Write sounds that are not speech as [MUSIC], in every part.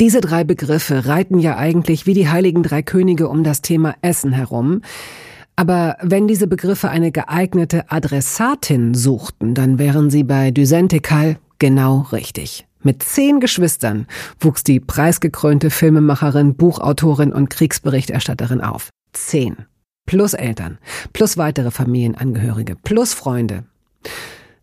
Diese drei Begriffe reiten ja eigentlich wie die heiligen drei Könige um das Thema Essen herum. Aber wenn diese Begriffe eine geeignete Adressatin suchten, dann wären sie bei Dusentekal genau richtig. Mit zehn Geschwistern wuchs die preisgekrönte Filmemacherin, Buchautorin und Kriegsberichterstatterin auf. Zehn. Plus Eltern, plus weitere Familienangehörige, plus Freunde.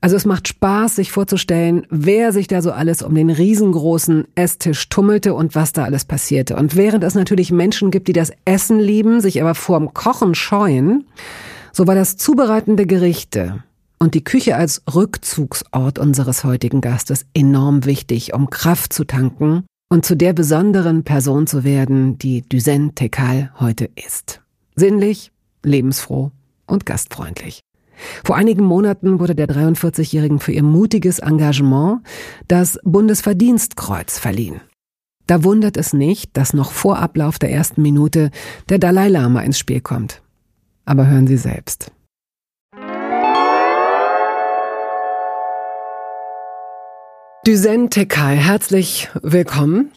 Also es macht Spaß, sich vorzustellen, wer sich da so alles um den riesengroßen Esstisch tummelte und was da alles passierte. Und während es natürlich Menschen gibt, die das Essen lieben, sich aber vorm Kochen scheuen, so war das Zubereiten der Gerichte und die Küche als Rückzugsort unseres heutigen Gastes enorm wichtig, um Kraft zu tanken und zu der besonderen Person zu werden, die Duzen Tekal heute ist. Sinnlich, lebensfroh und gastfreundlich. Vor einigen Monaten wurde der 43-Jährigen für ihr mutiges Engagement das Bundesverdienstkreuz verliehen. Da wundert es nicht, dass noch vor Ablauf der ersten Minute der Dalai Lama ins Spiel kommt. Aber hören Sie selbst. Düsen Tekal, herzlich willkommen.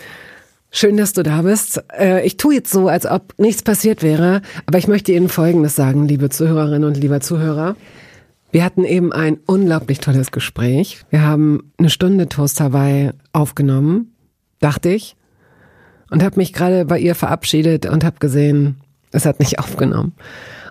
Schön, dass du da bist. Äh, ich tue jetzt so, als ob nichts passiert wäre, aber ich möchte Ihnen Folgendes sagen, liebe Zuhörerinnen und lieber Zuhörer. Wir hatten eben ein unglaublich tolles Gespräch. Wir haben eine Stunde Toast Hawaii aufgenommen, dachte ich, und habe mich gerade bei ihr verabschiedet und habe gesehen, es hat nicht [LAUGHS] aufgenommen.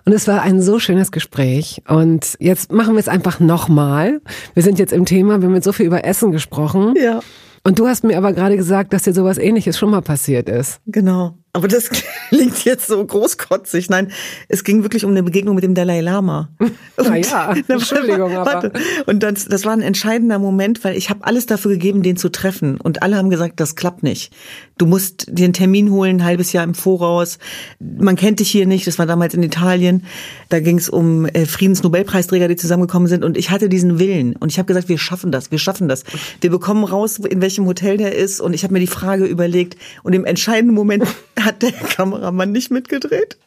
Und es war ein so schönes Gespräch. Und jetzt machen wir es einfach nochmal. Wir sind jetzt im Thema, wir haben jetzt so viel über Essen gesprochen. Ja. Und du hast mir aber gerade gesagt, dass dir sowas ähnliches schon mal passiert ist. Genau. Aber das [LAUGHS] klingt jetzt so großkotzig. Nein, es ging wirklich um eine Begegnung mit dem Dalai Lama. [LAUGHS] Na ja, Entschuldigung, aber. Und das, das war ein entscheidender Moment, weil ich habe alles dafür gegeben, den zu treffen. Und alle haben gesagt, das klappt nicht. Du musst dir einen Termin holen, ein halbes Jahr im Voraus. Man kennt dich hier nicht. Das war damals in Italien. Da ging es um äh, Friedensnobelpreisträger, die zusammengekommen sind. Und ich hatte diesen Willen. Und ich habe gesagt, wir schaffen das, wir schaffen das. Wir bekommen raus, in welchem Hotel der ist. Und ich habe mir die Frage überlegt. Und im entscheidenden Moment [LAUGHS] hat der Kameramann nicht mitgedreht.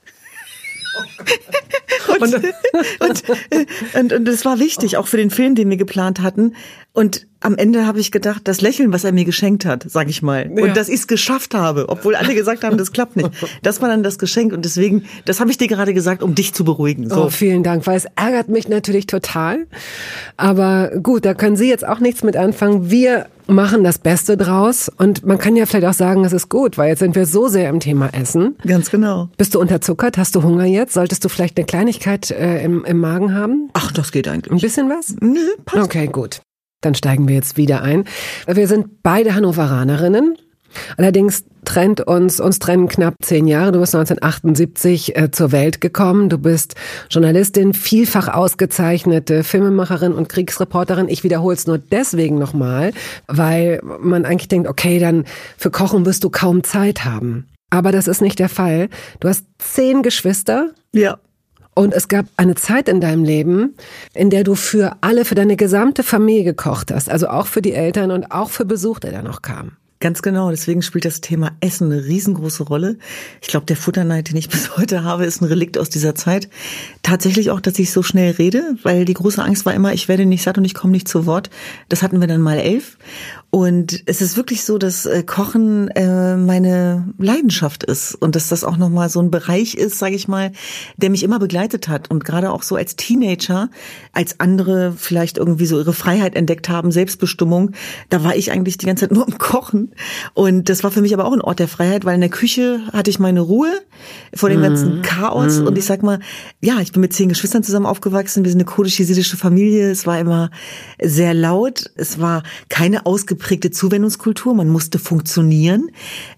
[LAUGHS] und, und, und, und, es war wichtig, auch für den Film, den wir geplant hatten. Und am Ende habe ich gedacht, das Lächeln, was er mir geschenkt hat, sag ich mal, ja. und dass ich es geschafft habe, obwohl alle gesagt haben, das klappt nicht. Das war dann das Geschenk und deswegen, das habe ich dir gerade gesagt, um dich zu beruhigen. So. Oh, vielen Dank, weil es ärgert mich natürlich total. Aber gut, da können Sie jetzt auch nichts mit anfangen. Wir machen das Beste draus und man kann ja vielleicht auch sagen, es ist gut, weil jetzt sind wir so sehr im Thema Essen. Ganz genau. Bist du unterzuckert? Hast du Hunger jetzt? Solltest du vielleicht eine Kleinigkeit äh, im, im Magen haben? Ach, das geht eigentlich. Ein bisschen was? Nö, passt. Okay, gut. Dann steigen wir jetzt wieder ein. Wir sind beide Hannoveranerinnen. Allerdings trennt uns, uns trennen knapp zehn Jahre. Du bist 1978 äh, zur Welt gekommen. Du bist Journalistin, vielfach ausgezeichnete Filmemacherin und Kriegsreporterin. Ich wiederhole es nur deswegen nochmal, weil man eigentlich denkt, okay, dann für Kochen wirst du kaum Zeit haben. Aber das ist nicht der Fall. Du hast zehn Geschwister. Ja. Und es gab eine Zeit in deinem Leben, in der du für alle, für deine gesamte Familie gekocht hast. Also auch für die Eltern und auch für Besuch, der da noch kam. Ganz genau, deswegen spielt das Thema Essen eine riesengroße Rolle. Ich glaube, der Futterneid, den ich [LAUGHS] bis heute habe, ist ein Relikt aus dieser Zeit. Tatsächlich auch, dass ich so schnell rede, weil die große Angst war immer, ich werde nicht satt und ich komme nicht zu Wort. Das hatten wir dann mal elf. Und es ist wirklich so, dass äh, Kochen äh, meine Leidenschaft ist und dass das auch nochmal so ein Bereich ist, sage ich mal, der mich immer begleitet hat. Und gerade auch so als Teenager, als andere vielleicht irgendwie so ihre Freiheit entdeckt haben, Selbstbestimmung, da war ich eigentlich die ganze Zeit nur am Kochen. Und das war für mich aber auch ein Ort der Freiheit, weil in der Küche hatte ich meine Ruhe vor dem ganzen mhm. Chaos. Mhm. Und ich sag mal, ja, ich bin mit zehn Geschwistern zusammen aufgewachsen. Wir sind eine kurdisch-jesidische Familie. Es war immer sehr laut. Es war keine ausgeprägte ausgeprägte Zuwendungskultur. Man musste funktionieren.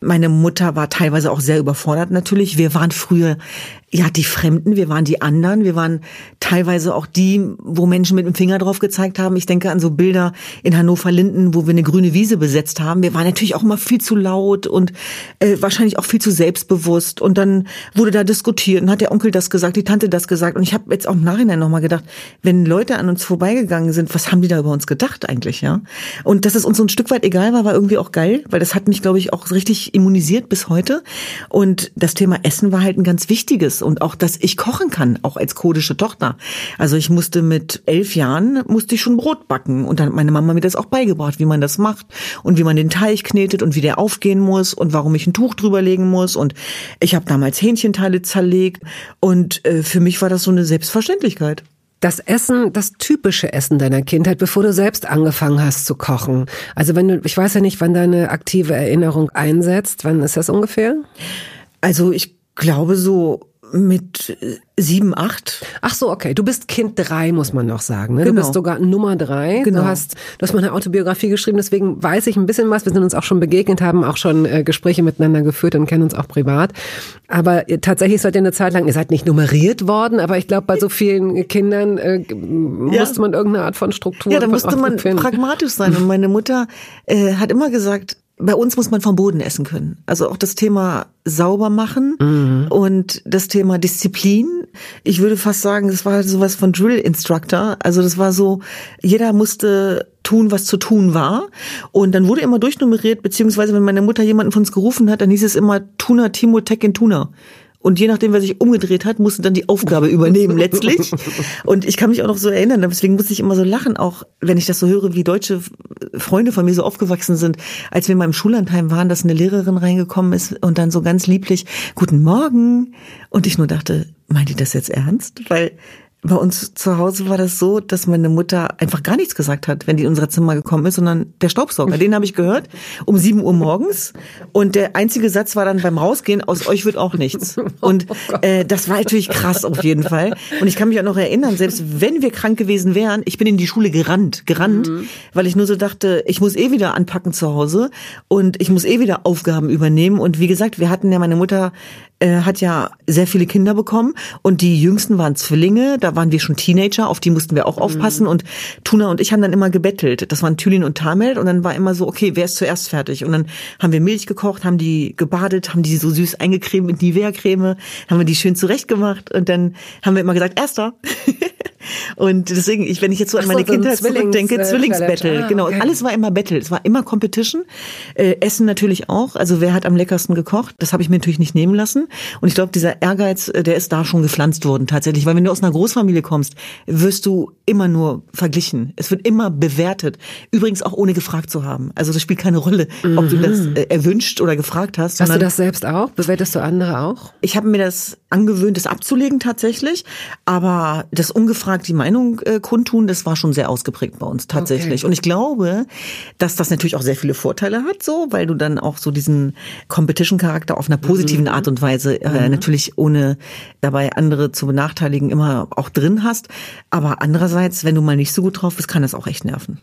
Meine Mutter war teilweise auch sehr überfordert natürlich. Wir waren früher ja, die Fremden, wir waren die anderen, wir waren teilweise auch die, wo Menschen mit dem Finger drauf gezeigt haben. Ich denke an so Bilder in Hannover-Linden, wo wir eine grüne Wiese besetzt haben. Wir waren natürlich auch immer viel zu laut und äh, wahrscheinlich auch viel zu selbstbewusst. Und dann wurde da diskutiert und hat der Onkel das gesagt, die Tante das gesagt. Und ich habe jetzt auch im Nachhinein nochmal gedacht, wenn Leute an uns vorbeigegangen sind, was haben die da über uns gedacht eigentlich, ja? Und dass es uns so ein Stück weit egal war, war irgendwie auch geil, weil das hat mich, glaube ich, auch richtig immunisiert bis heute. Und das Thema Essen war halt ein ganz wichtiges und auch, dass ich kochen kann, auch als kodische Tochter. Also ich musste mit elf Jahren, musste ich schon Brot backen und dann hat meine Mama mir das auch beigebracht, wie man das macht und wie man den Teig knetet und wie der aufgehen muss und warum ich ein Tuch drüber legen muss und ich habe damals Hähnchenteile zerlegt und äh, für mich war das so eine Selbstverständlichkeit. Das Essen, das typische Essen deiner Kindheit, bevor du selbst angefangen hast zu kochen. Also wenn du, ich weiß ja nicht, wann deine aktive Erinnerung einsetzt. Wann ist das ungefähr? Also ich glaube so mit sieben, acht. Ach so, okay. Du bist Kind drei, muss man noch sagen. Ne? Genau. Du bist sogar Nummer drei. Genau. Du hast, du hast mal eine Autobiografie geschrieben, deswegen weiß ich ein bisschen was. Wir sind uns auch schon begegnet, haben auch schon äh, Gespräche miteinander geführt und kennen uns auch privat. Aber äh, tatsächlich seid ihr eine Zeit lang, ihr seid nicht nummeriert worden, aber ich glaube, bei so vielen Kindern äh, musste man irgendeine Art von Struktur Ja, da musste man finden. pragmatisch sein. Und meine Mutter äh, hat immer gesagt, bei uns muss man vom Boden essen können. Also auch das Thema sauber machen Mhm. und das Thema Disziplin. Ich würde fast sagen, das war sowas von Drill Instructor. Also das war so, jeder musste tun, was zu tun war. Und dann wurde immer durchnummeriert, beziehungsweise wenn meine Mutter jemanden von uns gerufen hat, dann hieß es immer Tuna, Timo, Tekken, Tuna. Und je nachdem, wer sich umgedreht hat, musste dann die Aufgabe übernehmen letztlich. [LAUGHS] Und ich kann mich auch noch so erinnern, deswegen musste ich immer so lachen, auch wenn ich das so höre, wie deutsche Freunde von mir so aufgewachsen sind, als wir mal im Schullandheim waren, dass eine Lehrerin reingekommen ist und dann so ganz lieblich, guten Morgen. Und ich nur dachte, meint ihr das jetzt ernst? Weil bei uns zu Hause war das so, dass meine Mutter einfach gar nichts gesagt hat, wenn die in unser Zimmer gekommen ist, sondern der Staubsauger, den habe ich gehört um sieben Uhr morgens und der einzige Satz war dann beim Rausgehen, aus euch wird auch nichts. Und [LAUGHS] äh, das war natürlich krass auf jeden Fall. Und ich kann mich auch noch erinnern, selbst wenn wir krank gewesen wären, ich bin in die Schule gerannt, gerannt, weil ich nur so dachte, ich muss eh wieder anpacken zu Hause und ich muss eh wieder Aufgaben übernehmen. Und wie gesagt, wir hatten ja, meine Mutter äh, hat ja sehr viele Kinder bekommen. Und die jüngsten waren Zwillinge, da waren wir schon Teenager, auf die mussten wir auch aufpassen. Und Tuna und ich haben dann immer gebettelt. Das waren Thülin und Tamel und dann war immer so, okay, wer ist zuerst fertig? Und dann haben wir Milch gekocht, haben die gebadet, haben die so süß eingecremt mit Nivea-Creme, haben wir die schön zurechtgemacht. Und dann haben wir immer gesagt, erster. [LAUGHS] Und deswegen, ich, wenn ich jetzt so an Ach so, meine so Kindheit Zwillings- zurückdenke, äh, Zwillingsbattle. Ah, genau. okay. Alles war immer Battle, es war immer Competition. Äh, Essen natürlich auch. Also wer hat am leckersten gekocht? Das habe ich mir natürlich nicht nehmen lassen. Und ich glaube, dieser Ehrgeiz, äh, der ist da schon gepflanzt worden tatsächlich. Weil wenn du aus einer Großfamilie kommst, wirst du immer nur verglichen. Es wird immer bewertet. Übrigens auch ohne gefragt zu haben. Also das spielt keine Rolle, ob du das äh, erwünscht oder gefragt hast. Hast du das selbst auch? Bewertest du andere auch? ich habe mir das angewöhnt, das abzulegen tatsächlich, aber das ungefragt die Meinung äh, kundtun, das war schon sehr ausgeprägt bei uns tatsächlich. Okay. Und ich glaube, dass das natürlich auch sehr viele Vorteile hat, so, weil du dann auch so diesen Competition-Charakter auf einer positiven Art und Weise äh, natürlich ohne dabei andere zu benachteiligen immer auch drin hast. Aber andererseits, wenn du mal nicht so gut drauf bist, kann das auch echt nerven.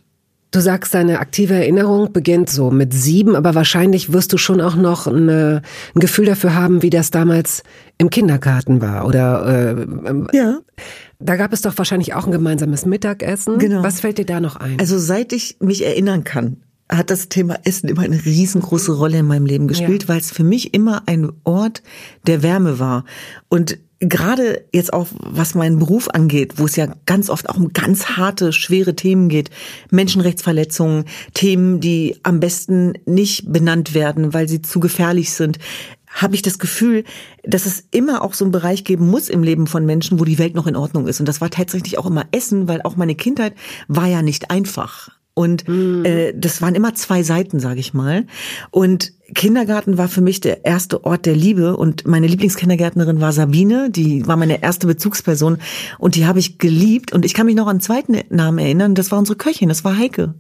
Du sagst, deine aktive Erinnerung beginnt so mit sieben, aber wahrscheinlich wirst du schon auch noch eine, ein Gefühl dafür haben, wie das damals im Kindergarten war. Oder äh, ähm, Ja. da gab es doch wahrscheinlich auch ein gemeinsames Mittagessen. Genau. Was fällt dir da noch ein? Also seit ich mich erinnern kann, hat das Thema Essen immer eine riesengroße Rolle in meinem Leben gespielt, Ja. weil es für mich immer ein Ort der Wärme war. Und gerade jetzt auch, was meinen Beruf angeht, wo es ja ganz oft auch um ganz harte, schwere Themen geht, Menschenrechtsverletzungen, Themen, die am besten nicht benannt werden, weil sie zu gefährlich sind, habe ich das Gefühl, dass es immer auch so einen Bereich geben muss im Leben von Menschen, wo die Welt noch in Ordnung ist. Und das war tatsächlich auch immer Essen, weil auch meine Kindheit war ja nicht einfach. Und äh, das waren immer zwei Seiten, sage ich mal. Und Kindergarten war für mich der erste Ort der Liebe und meine Lieblingskindergärtnerin war Sabine, die war meine erste Bezugsperson und die habe ich geliebt und ich kann mich noch an einen zweiten Namen erinnern, das war unsere Köchin, das war Heike.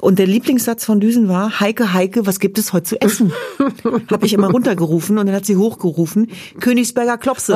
Und der Lieblingssatz von Düsen war, Heike, Heike, was gibt es heute zu essen? [LAUGHS] habe ich immer runtergerufen und dann hat sie hochgerufen, Königsberger Klopse,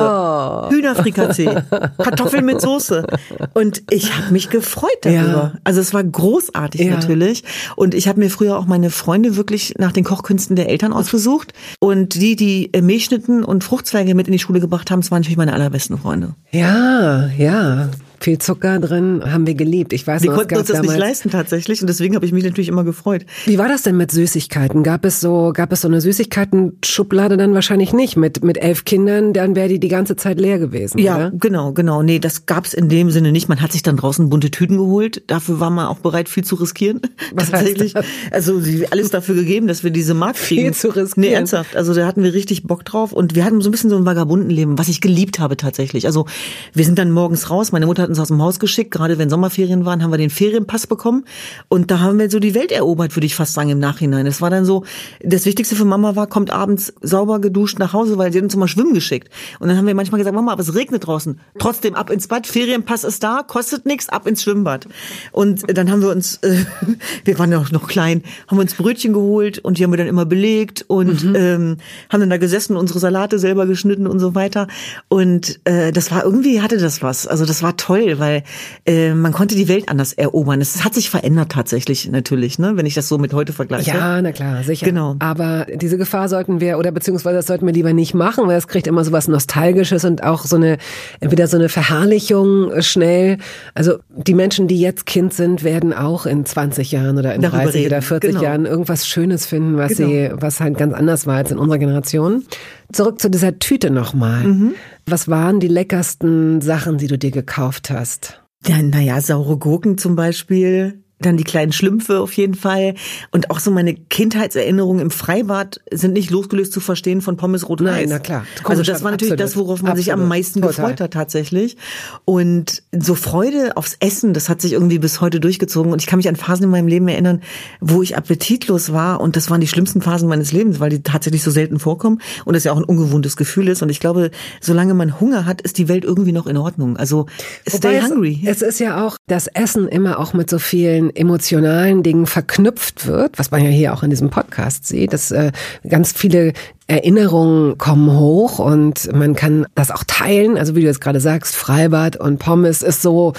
Hühnerfrikassee, Kartoffeln mit Soße. Und ich habe mich gefreut darüber. Ja. Also es war großartig Ja. natürlich. Und ich habe mir früher auch meine Freunde wirklich nach den Kochkünsten der Eltern Eltern ausgesucht. Und die, die äh, Milchschnitten und Fruchtzweige mit in die Schule gebracht haben, das waren natürlich meine allerbesten Freunde. Ja, ja viel Zucker drin, haben wir geliebt. Ich weiß wir noch, konnten uns das damals, nicht leisten tatsächlich und deswegen habe ich mich natürlich immer gefreut. Wie war das denn mit Süßigkeiten? Gab es so, gab es so eine Süßigkeiten-Schublade dann wahrscheinlich nicht mit mit elf Kindern? Dann wäre die die ganze Zeit leer gewesen. Ja, oder? genau, genau. Nee, das gab's in dem Sinne nicht. Man hat sich dann draußen bunte Tüten geholt. Dafür war man auch bereit, viel zu riskieren. [LAUGHS] Was tatsächlich. Also alles dafür gegeben, dass wir diese Mark kriegen. Viel zu riskieren. Nee, ernsthaft. Also da hatten wir richtig Bock drauf und wir hatten so ein bisschen so ein Vagabundenleben, was ich geliebt habe tatsächlich. Also wir sind dann morgens raus. Meine Mutter hat uns aus dem Haus geschickt gerade wenn Sommerferien waren, haben wir den Ferienpass bekommen und da haben wir so die Welt erobert, würde ich fast sagen im Nachhinein. Es war dann so, das Wichtigste für Mama war, kommt abends sauber geduscht nach Hause, weil sie hat uns immer schwimmen geschickt. Und dann haben wir manchmal gesagt, Mama, aber es regnet draußen. Trotzdem ab ins Bad, Ferienpass ist da, kostet nichts, ab ins Schwimmbad. Und dann haben wir uns, äh, [LAUGHS] wir waren ja auch noch klein, haben uns Brötchen geholt und die haben wir dann immer belegt und mhm. ähm, haben dann da gesessen, unsere Salate selber geschnitten und so weiter. Und äh, das war irgendwie hatte das was. Also das war toll, weil äh, man konnte die Welt anders erobern. Es hat sich verändert tatsächlich natürlich, ne, wenn ich das so mit heute vergleiche. Ja, na klar, sicher. Genau. Aber diese Gefahr sollten wir oder beziehungsweise das sollten wir lieber nicht machen, weil es kriegt immer so was Nostalgisches und auch so eine entweder so eine Verherrlichung schnell. Also die Menschen, die jetzt Kind sind, werden auch in 20 Jahren oder in Darüber 30 reden. oder 40 genau. Jahren irgendwas Schönes finden, was genau. sie, was halt ganz anders war als in unserer Generation. Zurück zu dieser Tüte nochmal. Mhm. Was waren die leckersten Sachen, die du dir gekauft hast? Ja, naja, saure Gurken zum Beispiel, dann die kleinen Schlümpfe auf jeden Fall. Und auch so meine Kindheitserinnerungen im Freibad sind nicht losgelöst zu verstehen von Pommes rot Nein, na klar. Also das war natürlich absolut. das, worauf man absolut. sich am meisten Total. gefreut hat tatsächlich. Und so Freude aufs Essen, das hat sich irgendwie bis heute durchgezogen. Und ich kann mich an Phasen in meinem Leben erinnern, wo ich appetitlos war. Und das waren die schlimmsten Phasen meines Lebens, weil die tatsächlich so selten vorkommen. Und das ja auch ein ungewohntes Gefühl ist. Und ich glaube, solange man Hunger hat, ist die Welt irgendwie noch in Ordnung. Also stay Wobei hungry. Es, es ist ja auch das Essen immer auch mit so vielen emotionalen Dingen verknüpft wird, was man ja hier auch in diesem Podcast sieht, dass äh, ganz viele Erinnerungen kommen hoch und man kann das auch teilen. Also wie du jetzt gerade sagst, Freibad und Pommes ist so,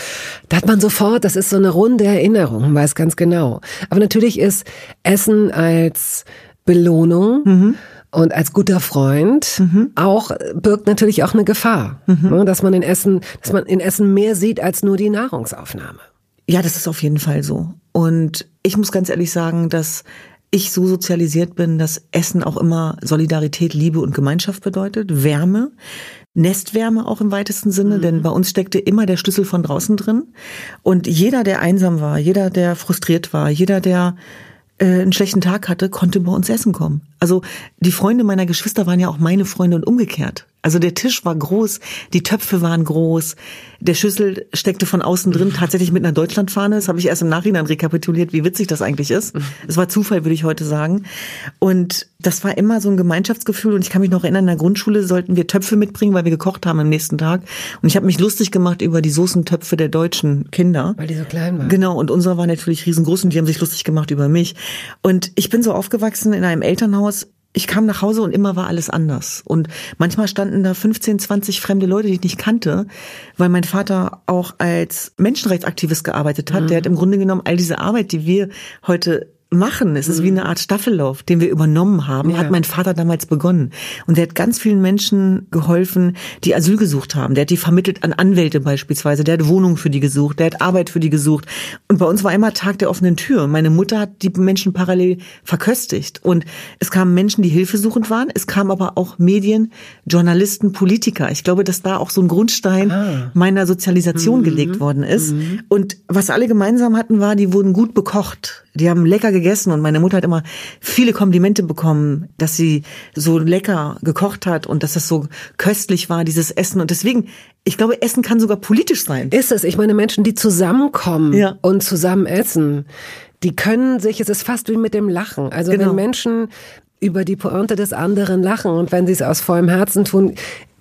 da hat man sofort, das ist so eine runde Erinnerung, man weiß ganz genau. Aber natürlich ist Essen als Belohnung mhm und als guter Freund mhm. auch birgt natürlich auch eine Gefahr, mhm. Ne, dass man in Essen, dass man in Essen mehr sieht als nur die Nahrungsaufnahme. Ja, das ist auf jeden Fall so. Und ich muss ganz ehrlich sagen, dass ich so sozialisiert bin, dass Essen auch immer Solidarität, Liebe und Gemeinschaft bedeutet, Wärme, Nestwärme auch im weitesten Sinne, mhm. denn bei uns steckte immer der Schlüssel von draußen drin. Und jeder, der einsam war, jeder, der frustriert war, jeder, der äh, einen schlechten Tag hatte, konnte bei uns essen kommen. Also die Freunde meiner Geschwister waren ja auch meine Freunde und umgekehrt. Also der Tisch war groß, die Töpfe waren groß, der Schüssel steckte von außen drin tatsächlich mit einer Deutschlandfahne. Das habe ich erst im Nachhinein rekapituliert, wie witzig das eigentlich ist. Es war Zufall, würde ich heute sagen. Und das war immer so ein Gemeinschaftsgefühl. Und ich kann mich noch erinnern, in der Grundschule sollten wir Töpfe mitbringen, weil wir gekocht haben am nächsten Tag. Und ich habe mich lustig gemacht über die Soßentöpfe der deutschen Kinder. Weil die so klein waren. Genau, und unser war natürlich riesengroß und die haben sich lustig gemacht über mich. Und ich bin so aufgewachsen in einem Elternhaus, ich kam nach Hause und immer war alles anders. Und manchmal standen da 15, 20 fremde Leute, die ich nicht kannte, weil mein Vater auch als Menschenrechtsaktivist gearbeitet hat. Mhm. Der hat im Grunde genommen all diese Arbeit, die wir heute machen. Es ist mhm. wie eine Art Staffellauf, den wir übernommen haben. Ja. Hat mein Vater damals begonnen. Und der hat ganz vielen Menschen geholfen, die Asyl gesucht haben. Der hat die vermittelt an Anwälte beispielsweise. Der hat Wohnungen für die gesucht. Der hat Arbeit für die gesucht. Und bei uns war immer Tag der offenen Tür. Meine Mutter hat die Menschen parallel verköstigt. Und es kamen Menschen, die hilfesuchend waren. Es kamen aber auch Medien, Journalisten, Politiker. Ich glaube, dass da auch so ein Grundstein ah. meiner Sozialisation mhm. gelegt worden ist. Mhm. Und was alle gemeinsam hatten, war, die wurden gut bekocht. Die haben lecker gegessen und meine Mutter hat immer viele Komplimente bekommen, dass sie so lecker gekocht hat und dass das so köstlich war, dieses Essen. Und deswegen, ich glaube, Essen kann sogar politisch sein. Ist es. Ich meine, Menschen, die zusammenkommen ja. und zusammen essen, die können sich, es ist fast wie mit dem Lachen. Also genau. wenn Menschen über die Pointe des anderen lachen und wenn sie es aus vollem Herzen tun,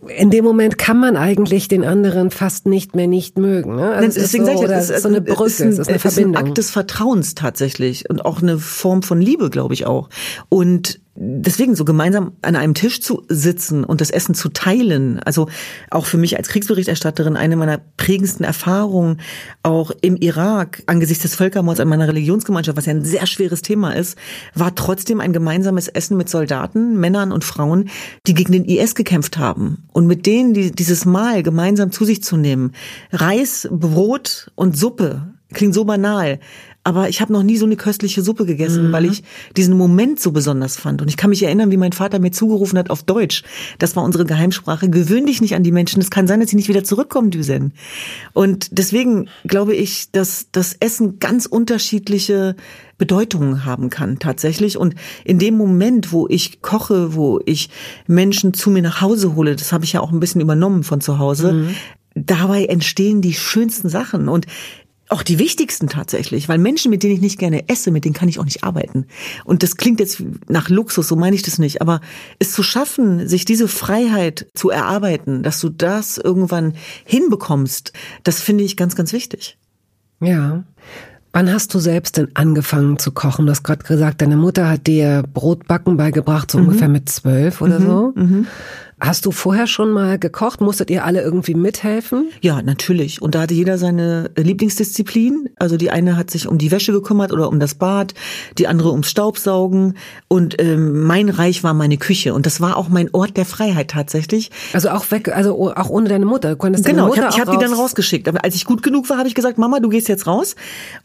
in dem Moment kann man eigentlich den anderen fast nicht mehr nicht mögen. Ne? Also Deswegen so, ich, es ist so eine Brücke, es ist, ein, es ist eine Verbindung. Ist ein Akt des Vertrauens tatsächlich und auch eine Form von Liebe, glaube ich auch. Und deswegen so gemeinsam an einem Tisch zu sitzen und das Essen zu teilen, also auch für mich als Kriegsberichterstatterin eine meiner prägendsten Erfahrungen, auch im Irak angesichts des Völkermords an meiner Religionsgemeinschaft, was ja ein sehr schweres Thema ist, war trotzdem ein gemeinsames Essen mit Soldaten, Männern und Frauen, die gegen den IS gekämpft haben. Und mit denen die, dieses Mahl gemeinsam zu sich zu nehmen, Reis, Brot und Suppe, klingt so banal, aber ich habe noch nie so eine köstliche Suppe gegessen, mhm. weil ich diesen Moment so besonders fand. Und ich kann mich erinnern, wie mein Vater mir zugerufen hat auf Deutsch. Das war unsere Geheimsprache. Gewöhn dich nicht an die Menschen. Es kann sein, dass sie nicht wieder zurückkommen, Düsen. Und deswegen glaube ich, dass das Essen ganz unterschiedliche Bedeutungen haben kann tatsächlich. Und in dem Moment, wo ich koche, wo ich Menschen zu mir nach Hause hole, das habe ich ja auch ein bisschen übernommen von zu Hause, mhm dabei entstehen die schönsten Sachen. Und auch die wichtigsten tatsächlich, weil Menschen, mit denen ich nicht gerne esse, mit denen kann ich auch nicht arbeiten. Und das klingt jetzt nach Luxus, so meine ich das nicht, aber es zu schaffen, sich diese Freiheit zu erarbeiten, dass du das irgendwann hinbekommst, das finde ich ganz, ganz wichtig. Ja. Wann hast du selbst denn angefangen zu kochen? Du hast gerade gesagt, deine Mutter hat dir Brotbacken beigebracht, so mhm. ungefähr mit zwölf oder mhm. so. Mhm. Hast du vorher schon mal gekocht? Musstet ihr alle irgendwie mithelfen? Ja, natürlich. Und da hatte jeder seine Lieblingsdisziplin. Also die eine hat sich um die Wäsche gekümmert oder um das Bad, die andere ums Staubsaugen. Und ähm, mein Reich war meine Küche. Und das war auch mein Ort der Freiheit tatsächlich. Also auch weg, also auch ohne deine Mutter. Du konntest genau, Mutter ich habe hab die dann rausgeschickt. Aber als ich gut genug war, habe ich gesagt, Mama, du gehst jetzt raus.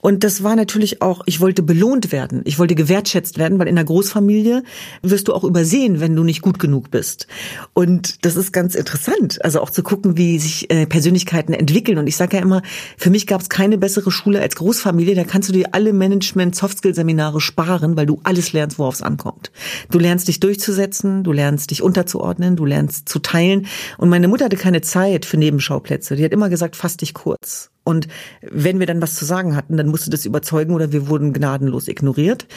Und das war natürlich auch, ich wollte belohnt werden. Ich wollte gewertschätzt werden, weil in der Großfamilie wirst du auch übersehen, wenn du nicht gut genug bist. Und und das ist ganz interessant, also auch zu gucken, wie sich äh, Persönlichkeiten entwickeln. Und ich sage ja immer, für mich gab es keine bessere Schule als Großfamilie. Da kannst du dir alle Management-Softskill-Seminare sparen, weil du alles lernst, worauf es ankommt. Du lernst dich durchzusetzen, du lernst dich unterzuordnen, du lernst zu teilen. Und meine Mutter hatte keine Zeit für Nebenschauplätze. Die hat immer gesagt, fass dich kurz. Und wenn wir dann was zu sagen hatten, dann musste das überzeugen oder wir wurden gnadenlos ignoriert.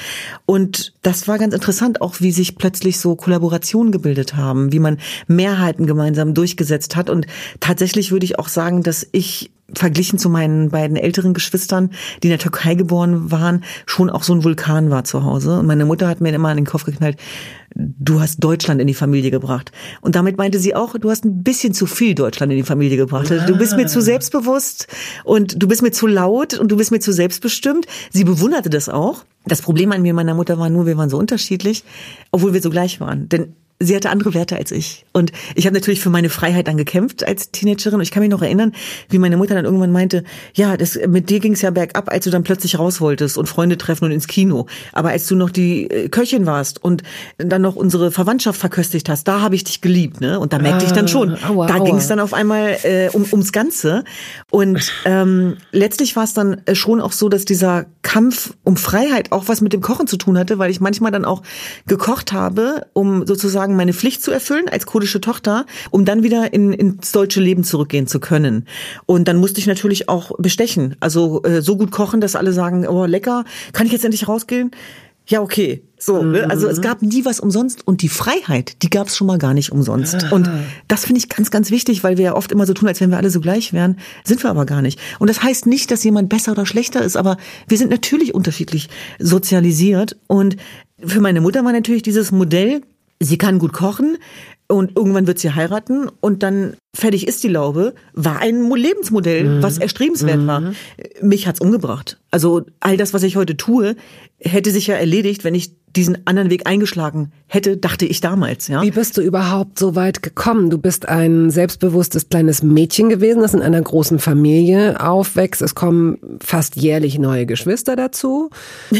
Und das war ganz interessant, auch wie sich plötzlich so Kollaborationen gebildet haben, wie man Mehrheiten gemeinsam durchgesetzt hat. Und tatsächlich würde ich auch sagen, dass ich verglichen zu meinen beiden älteren Geschwistern, die in der Türkei geboren waren, schon auch so ein Vulkan war zu Hause. Und meine Mutter hat mir immer an den Kopf geknallt, du hast Deutschland in die Familie gebracht. Und damit meinte sie auch, du hast ein bisschen zu viel Deutschland in die Familie gebracht. Du bist mir zu selbstbewusst und du bist mir zu laut und du bist mir zu selbstbestimmt. Sie bewunderte das auch. Das Problem an mir und meiner Mutter war nur, wir waren so unterschiedlich, obwohl wir so gleich waren. Denn sie hatte andere Werte als ich. Und ich habe natürlich für meine Freiheit dann gekämpft als Teenagerin. Und ich kann mich noch erinnern, wie meine Mutter dann irgendwann meinte, ja, das, mit dir ging es ja bergab, als du dann plötzlich raus wolltest und Freunde treffen und ins Kino. Aber als du noch die äh, Köchin warst und dann noch unsere Verwandtschaft verköstigt hast, da habe ich dich geliebt. Ne? Und da merkte ah, ich dann schon, ah, aua, da ging es dann auf einmal äh, um, ums Ganze. Und ähm, letztlich war es dann äh, schon auch so, dass dieser Kampf um Freiheit auch was mit dem Kochen zu tun hatte, weil ich manchmal dann auch gekocht habe, um sozusagen sozusagen meine Pflicht zu erfüllen als kurdische Tochter, um dann wieder in, ins deutsche Leben zurückgehen zu können. Und dann musste ich natürlich auch bestechen. Also äh, so gut kochen, dass alle sagen, oh lecker, kann ich jetzt endlich rausgehen? Ja, okay. So, mhm. ne? also es gab nie was umsonst und die Freiheit, die gab es schon mal gar nicht umsonst. Aha. Und das finde ich ganz, ganz wichtig, weil wir ja oft immer so tun, als wenn wir alle so gleich wären, sind wir aber gar nicht. Und das heißt nicht, dass jemand besser oder schlechter ist, aber wir sind natürlich unterschiedlich sozialisiert. Und für meine Mutter war natürlich dieses Modell, sie kann gut kochen und irgendwann wird sie heiraten und dann fertig ist die Laube, war ein Lebensmodell, mhm. was erstrebenswert mhm. war. Mich hat's umgebracht. Also all das, was ich heute tue, hätte sich ja erledigt, wenn ich diesen anderen Weg eingeschlagen hätte, dachte ich damals, ja. Wie bist du überhaupt so weit gekommen? Du bist ein selbstbewusstes kleines Mädchen gewesen, das in einer großen Familie aufwächst. Es kommen fast jährlich neue Geschwister dazu.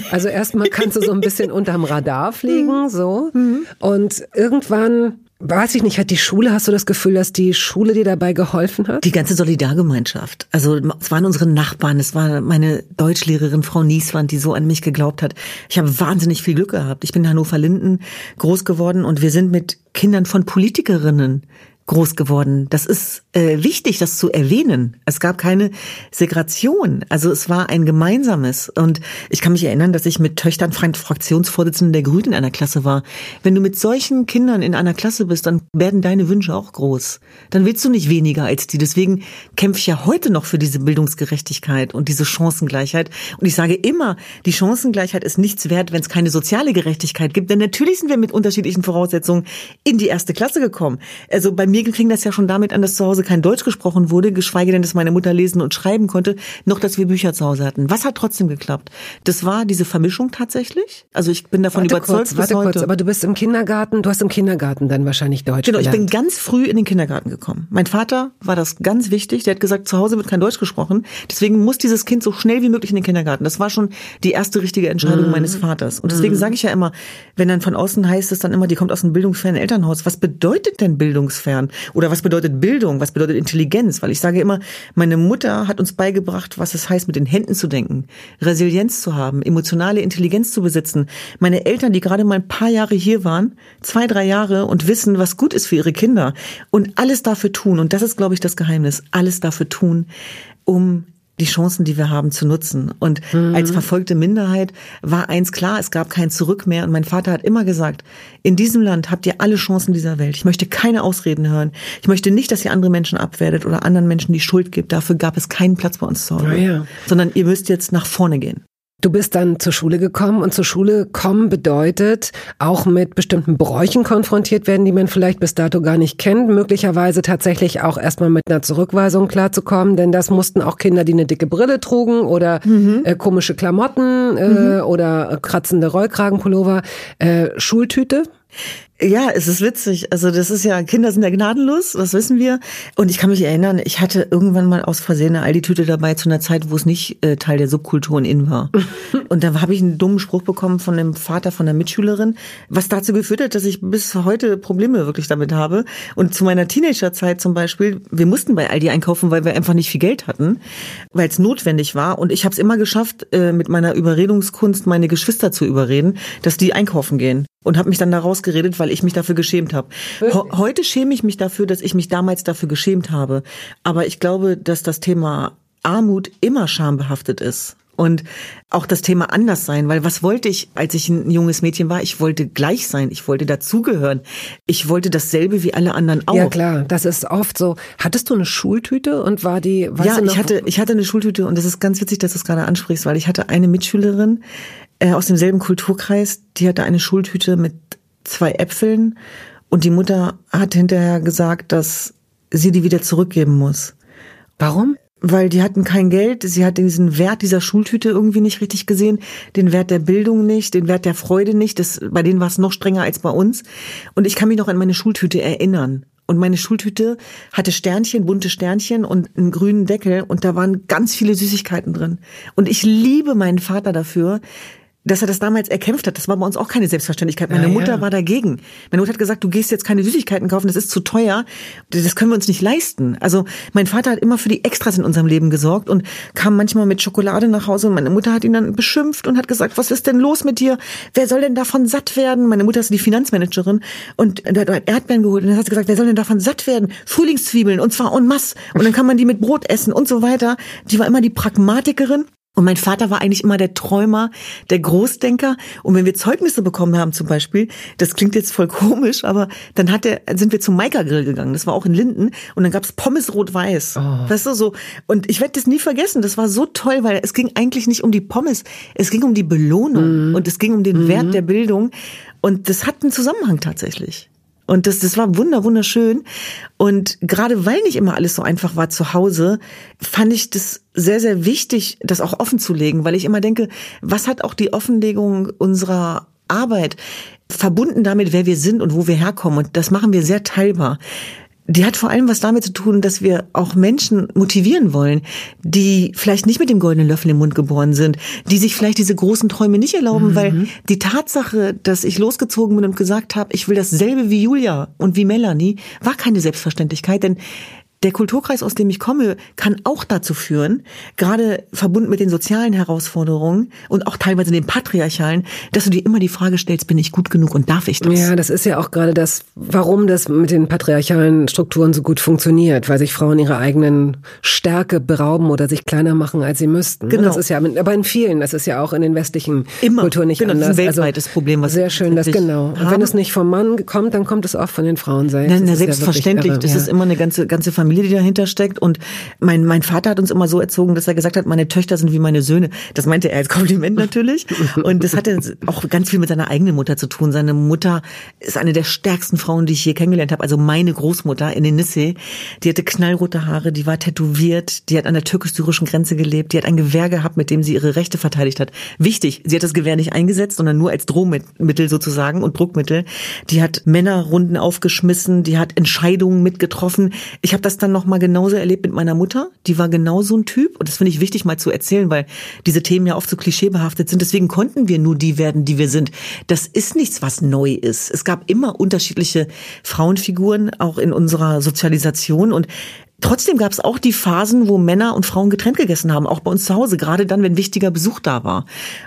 Also erstmal kannst du so ein bisschen [LAUGHS] unterm Radar fliegen, mhm. so. Mhm. Und irgendwann Weiß ich nicht, hat die Schule, hast du das Gefühl, dass die Schule dir dabei geholfen hat? Die ganze Solidargemeinschaft. Also es waren unsere Nachbarn, es war meine Deutschlehrerin Frau Nieswand, die so an mich geglaubt hat. Ich habe wahnsinnig viel Glück gehabt. Ich bin in Hannover-Linden groß geworden und wir sind mit Kindern von Politikerinnen groß geworden. Das ist äh, wichtig, das zu erwähnen. Es gab keine Segregation. Also es war ein gemeinsames. Und ich kann mich erinnern, dass ich mit Töchtern Fraktionsvorsitzenden der Grünen in einer Klasse war. Wenn du mit solchen Kindern in einer Klasse bist, dann werden deine Wünsche auch groß. Dann willst du nicht weniger als die. Deswegen kämpfe ich ja heute noch für diese Bildungsgerechtigkeit und diese Chancengleichheit. Und ich sage immer, die Chancengleichheit ist nichts wert, wenn es keine soziale Gerechtigkeit gibt. Denn natürlich sind wir mit unterschiedlichen Voraussetzungen in die erste Klasse gekommen. Also bei mir mir fing das ja schon damit an, dass zu Hause kein Deutsch gesprochen wurde, geschweige denn, dass meine Mutter lesen und schreiben konnte, noch, dass wir Bücher zu Hause hatten. Was hat trotzdem geklappt? Das war diese Vermischung tatsächlich. Also ich bin davon warte überzeugt kurz, warte heute. kurz, aber du bist im Kindergarten, du hast im Kindergarten dann wahrscheinlich Deutsch Genau, ich gelernt. bin ganz früh in den Kindergarten gekommen. Mein Vater war das ganz wichtig. Der hat gesagt, zu Hause wird kein Deutsch gesprochen. Deswegen muss dieses Kind so schnell wie möglich in den Kindergarten. Das war schon die erste richtige Entscheidung Mhm. meines Vaters. Und deswegen sage ich ja immer, wenn dann von außen heißt es dann immer, die kommt aus einem bildungsfernen Elternhaus. Was bedeutet denn bildungsfern? Oder was bedeutet Bildung? Was bedeutet Intelligenz? Weil ich sage immer, meine Mutter hat uns beigebracht, was es heißt, mit den Händen zu denken, Resilienz zu haben, emotionale Intelligenz zu besitzen. Meine Eltern, die gerade mal ein paar Jahre hier waren, zwei, drei Jahre und wissen, was gut ist für ihre Kinder und alles dafür tun. Und das ist, glaube ich, das Geheimnis. Alles dafür tun, um die Chancen, die wir haben, zu nutzen. Und als verfolgte Minderheit war eins klar, es gab kein Zurück mehr. Und mein Vater hat immer gesagt, in diesem Land habt ihr alle Chancen dieser Welt. Ich möchte keine Ausreden hören. Ich möchte nicht, dass ihr andere Menschen abwerdet oder anderen Menschen die Schuld gibt. Dafür gab es keinen Platz bei uns zu Hause. Ah ja. Sondern ihr müsst jetzt nach vorne gehen. Du bist dann zur Schule gekommen und zur Schule kommen bedeutet auch mit bestimmten Bräuchen konfrontiert werden, die man vielleicht bis dato gar nicht kennt, möglicherweise tatsächlich auch erstmal mit einer Zurückweisung klarzukommen, denn das mussten auch Kinder, die eine dicke Brille trugen oder äh, komische Klamotten äh, oder kratzende Rollkragenpullover, äh, Schultüte. Ja, es ist witzig. Also das ist ja, Kinder sind ja gnadenlos, das wissen wir. Und ich kann mich erinnern, ich hatte irgendwann mal aus Versehen eine Aldi-Tüte dabei zu einer Zeit, wo es nicht äh, Teil der Subkulturen in war. [LAUGHS] Und da habe ich einen dummen Spruch bekommen von dem Vater von der Mitschülerin, was dazu geführt hat, dass ich bis heute Probleme wirklich damit habe. Und zu meiner Teenagerzeit zum Beispiel, wir mussten bei Aldi einkaufen, weil wir einfach nicht viel Geld hatten, weil es notwendig war. Und ich habe es immer geschafft, äh, mit meiner Überredungskunst meine Geschwister zu überreden, dass die einkaufen gehen und habe mich dann da rausgeredet, weil ich mich dafür geschämt habe. Heute schäme ich mich dafür, dass ich mich damals dafür geschämt habe. Aber ich glaube, dass das Thema Armut immer schambehaftet ist. Und auch das Thema anders sein, weil was wollte ich, als ich ein junges Mädchen war? Ich wollte gleich sein, ich wollte dazugehören. Ich wollte dasselbe wie alle anderen auch. Ja klar, das ist oft so. Hattest du eine Schultüte und war die? Weißt ja, ich hatte, ich hatte eine Schultüte und das ist ganz witzig, dass du es gerade ansprichst, weil ich hatte eine Mitschülerin äh, aus demselben Kulturkreis, die hatte eine Schultüte mit zwei Äpfeln und die Mutter hat hinterher gesagt, dass sie die wieder zurückgeben muss. Warum? Weil die hatten kein Geld, sie hat diesen Wert dieser Schultüte irgendwie nicht richtig gesehen, den Wert der Bildung nicht, den Wert der Freude nicht. Das, bei denen war es noch strenger als bei uns. Und ich kann mich noch an meine Schultüte erinnern. Und meine Schultüte hatte Sternchen, bunte Sternchen und einen grünen Deckel und da waren ganz viele Süßigkeiten drin. Und ich liebe meinen Vater dafür, dass er das damals erkämpft hat. Das war bei uns auch keine Selbstverständlichkeit. Meine Ja, ja. Mutter war dagegen. Meine Mutter hat gesagt, du gehst jetzt keine Süßigkeiten kaufen, das ist zu teuer. Das können wir uns nicht leisten. Also mein Vater hat immer für die Extras in unserem Leben gesorgt und kam manchmal mit Schokolade nach Hause und meine Mutter hat ihn dann beschimpft und hat gesagt, was ist denn los mit dir? Wer soll denn davon satt werden? Meine Mutter ist die Finanzmanagerin und er hat Erdbeeren geholt und dann hat sie gesagt, wer soll denn davon satt werden? Frühlingszwiebeln und zwar en masse. Und dann kann man die mit Brot essen und so weiter. Die war immer die Pragmatikerin. Und mein Vater war eigentlich immer der Träumer, der Großdenker. Und wenn wir Zeugnisse bekommen haben zum Beispiel, das klingt jetzt voll komisch, aber dann hat er, sind wir zum Maika Grill gegangen. Das war auch in Linden. Und dann gab's Pommes rot-weiß. Weißt du, so. Und ich werde das nie vergessen. Das war so toll, weil es ging eigentlich nicht um die Pommes. Es ging um die Belohnung. Und es ging um den Wert der Bildung. Und das hat einen Zusammenhang tatsächlich. Und das, das war wunder, wunderschön. Und gerade weil nicht immer alles so einfach war zu Hause, fand ich das sehr, sehr wichtig, das auch offen zu legen, weil ich immer denke, was hat auch die Offenlegung unserer Arbeit verbunden damit, wer wir sind und wo wir herkommen? Und das machen wir sehr teilbar. Die hat vor allem was damit zu tun, dass wir auch Menschen motivieren wollen, die vielleicht nicht mit dem goldenen Löffel im Mund geboren sind, die sich vielleicht diese großen Träume nicht erlauben, weil die Tatsache, dass ich losgezogen bin und gesagt habe, ich will dasselbe wie Julia und wie Melanie, war keine Selbstverständlichkeit, denn der Kulturkreis, aus dem ich komme, kann auch dazu führen, gerade verbunden mit den sozialen Herausforderungen und auch teilweise den patriarchalen, dass du dir immer die Frage stellst, bin ich gut genug und darf ich das? Ja, das ist ja auch gerade das, warum das mit den patriarchalen Strukturen so gut funktioniert, weil sich Frauen ihrer eigenen Stärke berauben oder sich kleiner machen, als sie müssten. Genau. Das ist ja, aber in vielen, das ist ja auch in den westlichen Immer. Kulturen nicht genau, anders. Das ist ein weltweites also, Problem, was sehr schön, das genau. Und wenn es nicht vom Mann kommt, dann kommt es auch von den Frauen selbst. Nein, na, ja selbstverständlich. irre, das ja. ist immer eine ganze ganze Familie, die dahinter steckt. Und mein mein Vater hat uns immer so erzogen, dass er gesagt hat, meine Töchter sind wie meine Söhne. Das meinte er als Kompliment natürlich. Und das hatte auch ganz viel mit seiner eigenen Mutter zu tun. Seine Mutter ist eine der stärksten Frauen, die ich je kennengelernt habe. Also meine Großmutter in Nisse. Die hatte knallrote Haare, die war tätowiert, die hat an der türkisch-syrischen Grenze gelebt, die hat ein Gewehr gehabt, mit dem sie ihre Rechte verteidigt hat. Wichtig, sie hat das Gewehr nicht eingesetzt, sondern nur als Drohmittel sozusagen und Druckmittel. Die hat Männerrunden aufgeschmissen, die hat Entscheidungen mitgetroffen. Ich habe das dann noch mal genauso erlebt mit meiner Mutter. Die war genau so ein Typ und das finde ich wichtig mal zu erzählen, weil diese Themen ja oft so klischeebehaftet sind. Deswegen konnten wir nur die werden, die wir sind. Das ist nichts, was neu ist. Es gab immer unterschiedliche Frauenfiguren auch in unserer Sozialisation und Trotzdem gab es auch die Phasen, wo Männer und Frauen getrennt gegessen haben, auch bei uns zu Hause, gerade dann, wenn wichtiger Besuch da war.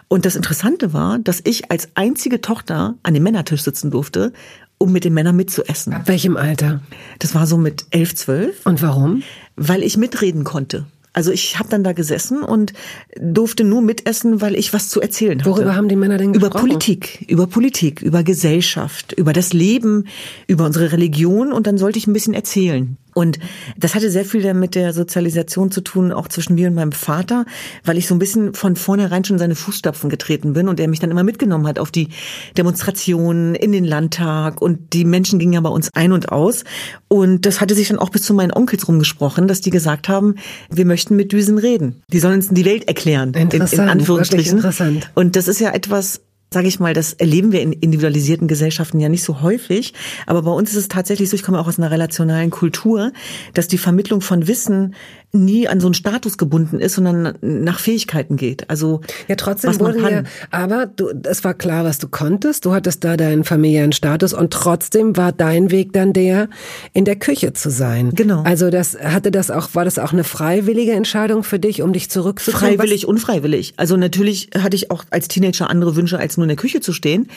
Und das Interessante war, dass ich als einzige Tochter an dem Männertisch sitzen durfte, um mit den Männern mitzuessen. Ab welchem Alter? Das war so mit elf, zwölf, Und warum? weil ich mitreden konnte. Also ich habe dann da gesessen und durfte nur mitessen, weil ich was zu erzählen hatte. Worüber haben die Männer denn Über gesprochen? Politik, über Politik, über Gesellschaft, über das Leben, über unsere Religion und dann sollte ich ein bisschen erzählen. Und das hatte sehr viel mit der Sozialisation zu tun, auch zwischen mir und meinem Vater, weil ich so ein bisschen von vornherein schon in seine Fußstapfen getreten bin und er mich dann immer mitgenommen hat auf die Demonstrationen, in den Landtag und die Menschen gingen ja bei uns ein und aus. Und das hatte sich dann auch bis zu meinen Onkels rumgesprochen, dass die gesagt haben, wir möchten mit Düsen reden. Die sollen uns die Welt erklären. in, in Interessant, Anführungsstrichen. interessant. Und das ist ja etwas, sage ich mal, das erleben wir in individualisierten Gesellschaften ja nicht so häufig. Aber bei uns ist es tatsächlich so, ich komme auch aus einer relationalen Kultur, dass die Vermittlung von Wissen nie an so einen Status gebunden ist, sondern nach Fähigkeiten geht. Also Ja, trotzdem was man wurden kann. ja, aber du, es war klar, was du konntest. Du hattest da deinen familiären Status und trotzdem war dein Weg dann der, in der Küche zu sein. Genau. Also das hatte das auch, war das auch eine freiwillige Entscheidung für dich, um dich zurückzuziehen? Freiwillig, unfreiwillig. Also natürlich hatte ich auch als Teenager andere Wünsche, als nur in der Küche zu stehen.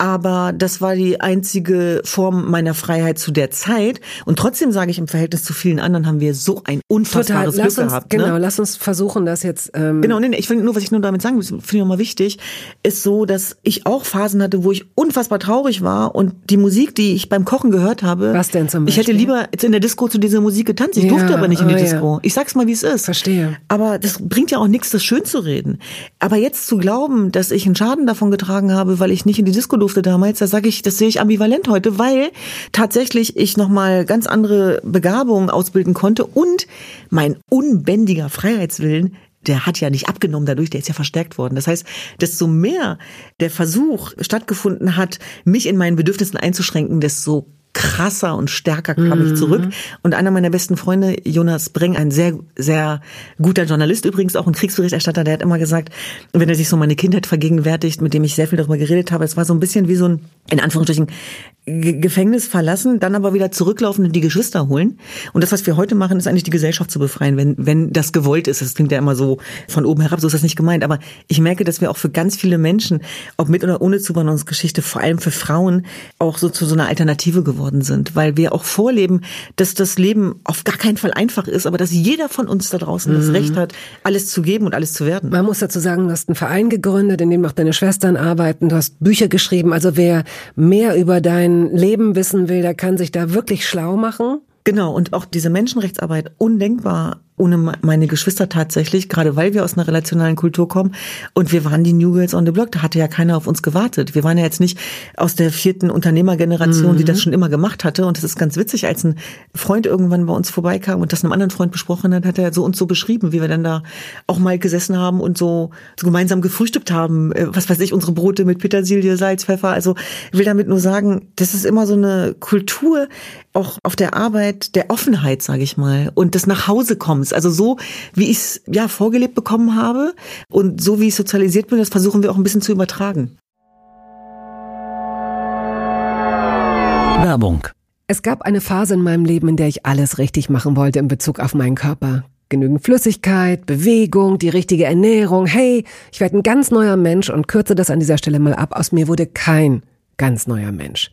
Aber das war die einzige Form meiner Freiheit zu der Zeit. Und trotzdem sage ich, im Verhältnis zu vielen anderen haben wir so ein unfassbares total, lass Glück uns, gehabt. genau, ne? lass uns versuchen, das jetzt, ähm, Genau, nee, nee, ich will nur, was ich nur damit sagen will, finde ich nochmal wichtig, ist so, dass ich auch Phasen hatte, wo ich unfassbar traurig war und die Musik, die ich beim Kochen gehört habe. Was denn zum Ich hätte Beispiel? lieber jetzt in der Disco zu dieser Musik getanzt. Ich Ja, durfte aber nicht in die ja. Disco. Ich sag's mal, wie es ist. Verstehe. Aber das bringt ja auch nichts, das schön zu reden. Aber jetzt zu glauben, dass ich einen Schaden davon getragen habe, weil ich nicht in die Disco durfte damals, da sage ich, das sehe ich ambivalent heute, weil tatsächlich ich nochmal ganz andere Begabungen ausbilden konnte und mein unbändiger Freiheitswillen der hat ja nicht abgenommen dadurch, der ist ja verstärkt worden. Das heißt, desto mehr der Versuch stattgefunden hat, mich in meinen Bedürfnissen einzuschränken, desto krasser und stärker kam ich zurück. Und einer meiner besten Freunde, Jonas Breng, ein sehr, sehr guter Journalist, übrigens auch ein Kriegsberichterstatter, der hat immer gesagt, wenn er sich so meine Kindheit vergegenwärtigt, mit dem ich sehr viel darüber geredet habe, es war so ein bisschen wie so ein, in Anführungsstrichen, Gefängnis verlassen, dann aber wieder zurücklaufen und die Geschwister holen. Und das, was wir heute machen, ist eigentlich die Gesellschaft zu befreien, wenn, wenn das gewollt ist. Das klingt ja immer so von oben herab, so ist das nicht gemeint. Aber ich merke, dass wir auch für ganz viele Menschen, ob mit oder ohne Zuwanderungsgeschichte, vor allem für Frauen, auch so zu so einer Alternative geworden sind. Weil wir auch vorleben, dass das Leben auf gar keinen Fall einfach ist, aber dass jeder von uns da draußen das Recht hat, alles zu geben und alles zu werden. Man muss dazu sagen, du hast einen Verein gegründet, in dem auch deine Schwestern arbeiten, du hast Bücher geschrieben. Also wer mehr über dein Leben wissen will, der kann sich da wirklich schlau machen. Genau, und auch diese Menschenrechtsarbeit undenkbar ohne me- meine Geschwister tatsächlich, gerade weil wir aus einer relationalen Kultur kommen. Und wir waren die New Girls on the Block, da hatte ja keiner auf uns gewartet. Wir waren ja jetzt nicht aus der vierten Unternehmergeneration, die das schon immer gemacht hatte. Und es ist ganz witzig, als ein Freund irgendwann bei uns vorbeikam und das einem anderen Freund besprochen hat, hat er so uns so beschrieben, wie wir dann da auch mal gesessen haben und so, so gemeinsam gefrühstückt haben, äh, was weiß ich, unsere Brote mit Petersilie, Salz, Pfeffer, also ich will damit nur sagen, das ist immer so eine Kultur, auch auf der Arbeit der Offenheit, sage ich mal, und des Nachhausekommens. Also so, wie ich es ja vorgelebt bekommen habe und so wie ich sozialisiert bin, das versuchen wir auch ein bisschen zu übertragen. Werbung. Es gab eine Phase in meinem Leben, in der ich alles richtig machen wollte in Bezug auf meinen Körper. Genügend Flüssigkeit, Bewegung, die richtige Ernährung. Hey, ich werde ein ganz neuer Mensch und kürze das an dieser Stelle mal ab. Aus mir wurde kein ganz neuer Mensch.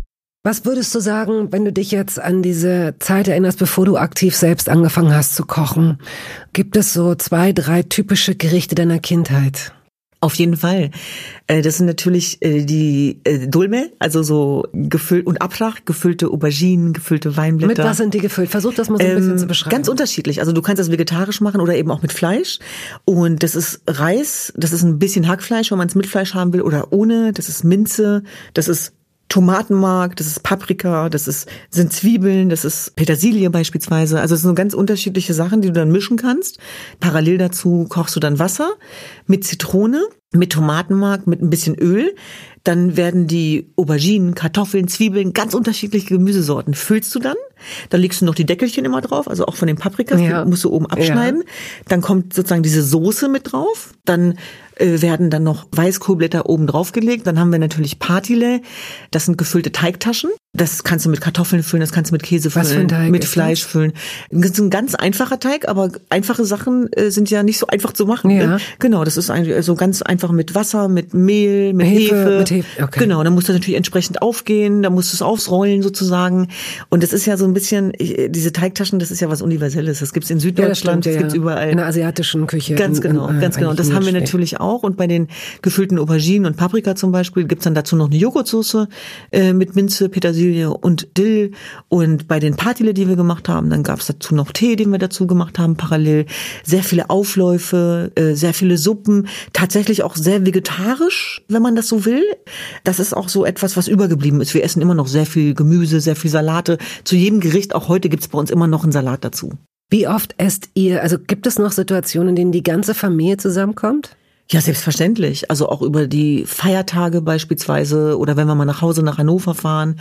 Was würdest du sagen, wenn du dich jetzt an diese Zeit erinnerst, bevor du aktiv selbst angefangen hast zu kochen? Gibt es so zwei, drei typische Gerichte deiner Kindheit? Auf jeden Fall. Äh, das sind natürlich äh, die äh, Dulme, also so gefüllt und Abschlag, gefüllte Auberginen, gefüllte Weinblätter. Mit was sind die gefüllt? Versuch das mal so ein bisschen zu ähm, beschreiben. Ganz unterschiedlich. Also du kannst das vegetarisch machen oder eben auch mit Fleisch. Und das ist Reis, das ist ein bisschen Hackfleisch, wenn man es mit Fleisch haben will oder ohne. Das ist Minze, das ist Tomatenmark, das ist Paprika, das ist, sind Zwiebeln, das ist Petersilie beispielsweise. Also es sind ganz unterschiedliche Sachen, die du dann mischen kannst. Parallel dazu kochst du dann Wasser mit Zitrone, mit Tomatenmark, mit ein bisschen Öl. Dann werden die Auberginen, Kartoffeln, Zwiebeln, ganz unterschiedliche Gemüsesorten füllst du dann. Dann legst du noch die Deckelchen immer drauf, also auch von den Paprikas, ja. musst du oben abschneiden. Ja. Dann kommt sozusagen diese Soße mit drauf. Dann werden dann noch Weißkohlblätter oben drauf gelegt. Dann haben wir natürlich Partile. Das sind gefüllte Teigtaschen. Das kannst du mit Kartoffeln füllen, das kannst du mit Käse füllen, mit Fleisch das? füllen. Das ist ein ganz einfacher Teig, aber einfache Sachen äh, sind ja nicht so einfach zu machen. Ja. Ne? Genau, das ist ein, so also ganz einfach mit Wasser, mit Mehl, mit Hefe. Hefe. Mit Hefe. Okay. Genau, dann muss das natürlich entsprechend aufgehen, dann musst du es aufrollen sozusagen. Und das ist ja so ein bisschen, diese Teigtaschen, das ist ja was Universelles. Das gibt's in Süddeutschland, ja, das, das gibt's überall. In der asiatischen Küche. Ganz genau, in, in, ganz genau. Und das haben wir natürlich auch. Und bei den gefüllten Auberginen und Paprika zum Beispiel gibt's dann dazu noch eine Joghurtsoße äh, mit Minze, Petersilie Petersilie und Dill. Und bei den Partyle, die wir gemacht haben, dann gab es dazu noch Tee, den wir dazu gemacht haben, parallel. Sehr viele Aufläufe, äh, sehr viele Suppen. Tatsächlich auch sehr vegetarisch, wenn man das so will. Das ist auch so etwas, was übergeblieben ist. Wir essen immer noch sehr viel Gemüse, sehr viel Salate. Zu jedem Gericht, auch heute gibt's bei uns immer noch einen Salat dazu. Wie oft esst ihr, also gibt es noch Situationen, in denen die ganze Familie zusammenkommt? Ja, selbstverständlich. Also auch über die Feiertage beispielsweise oder wenn wir mal nach Hause nach Hannover fahren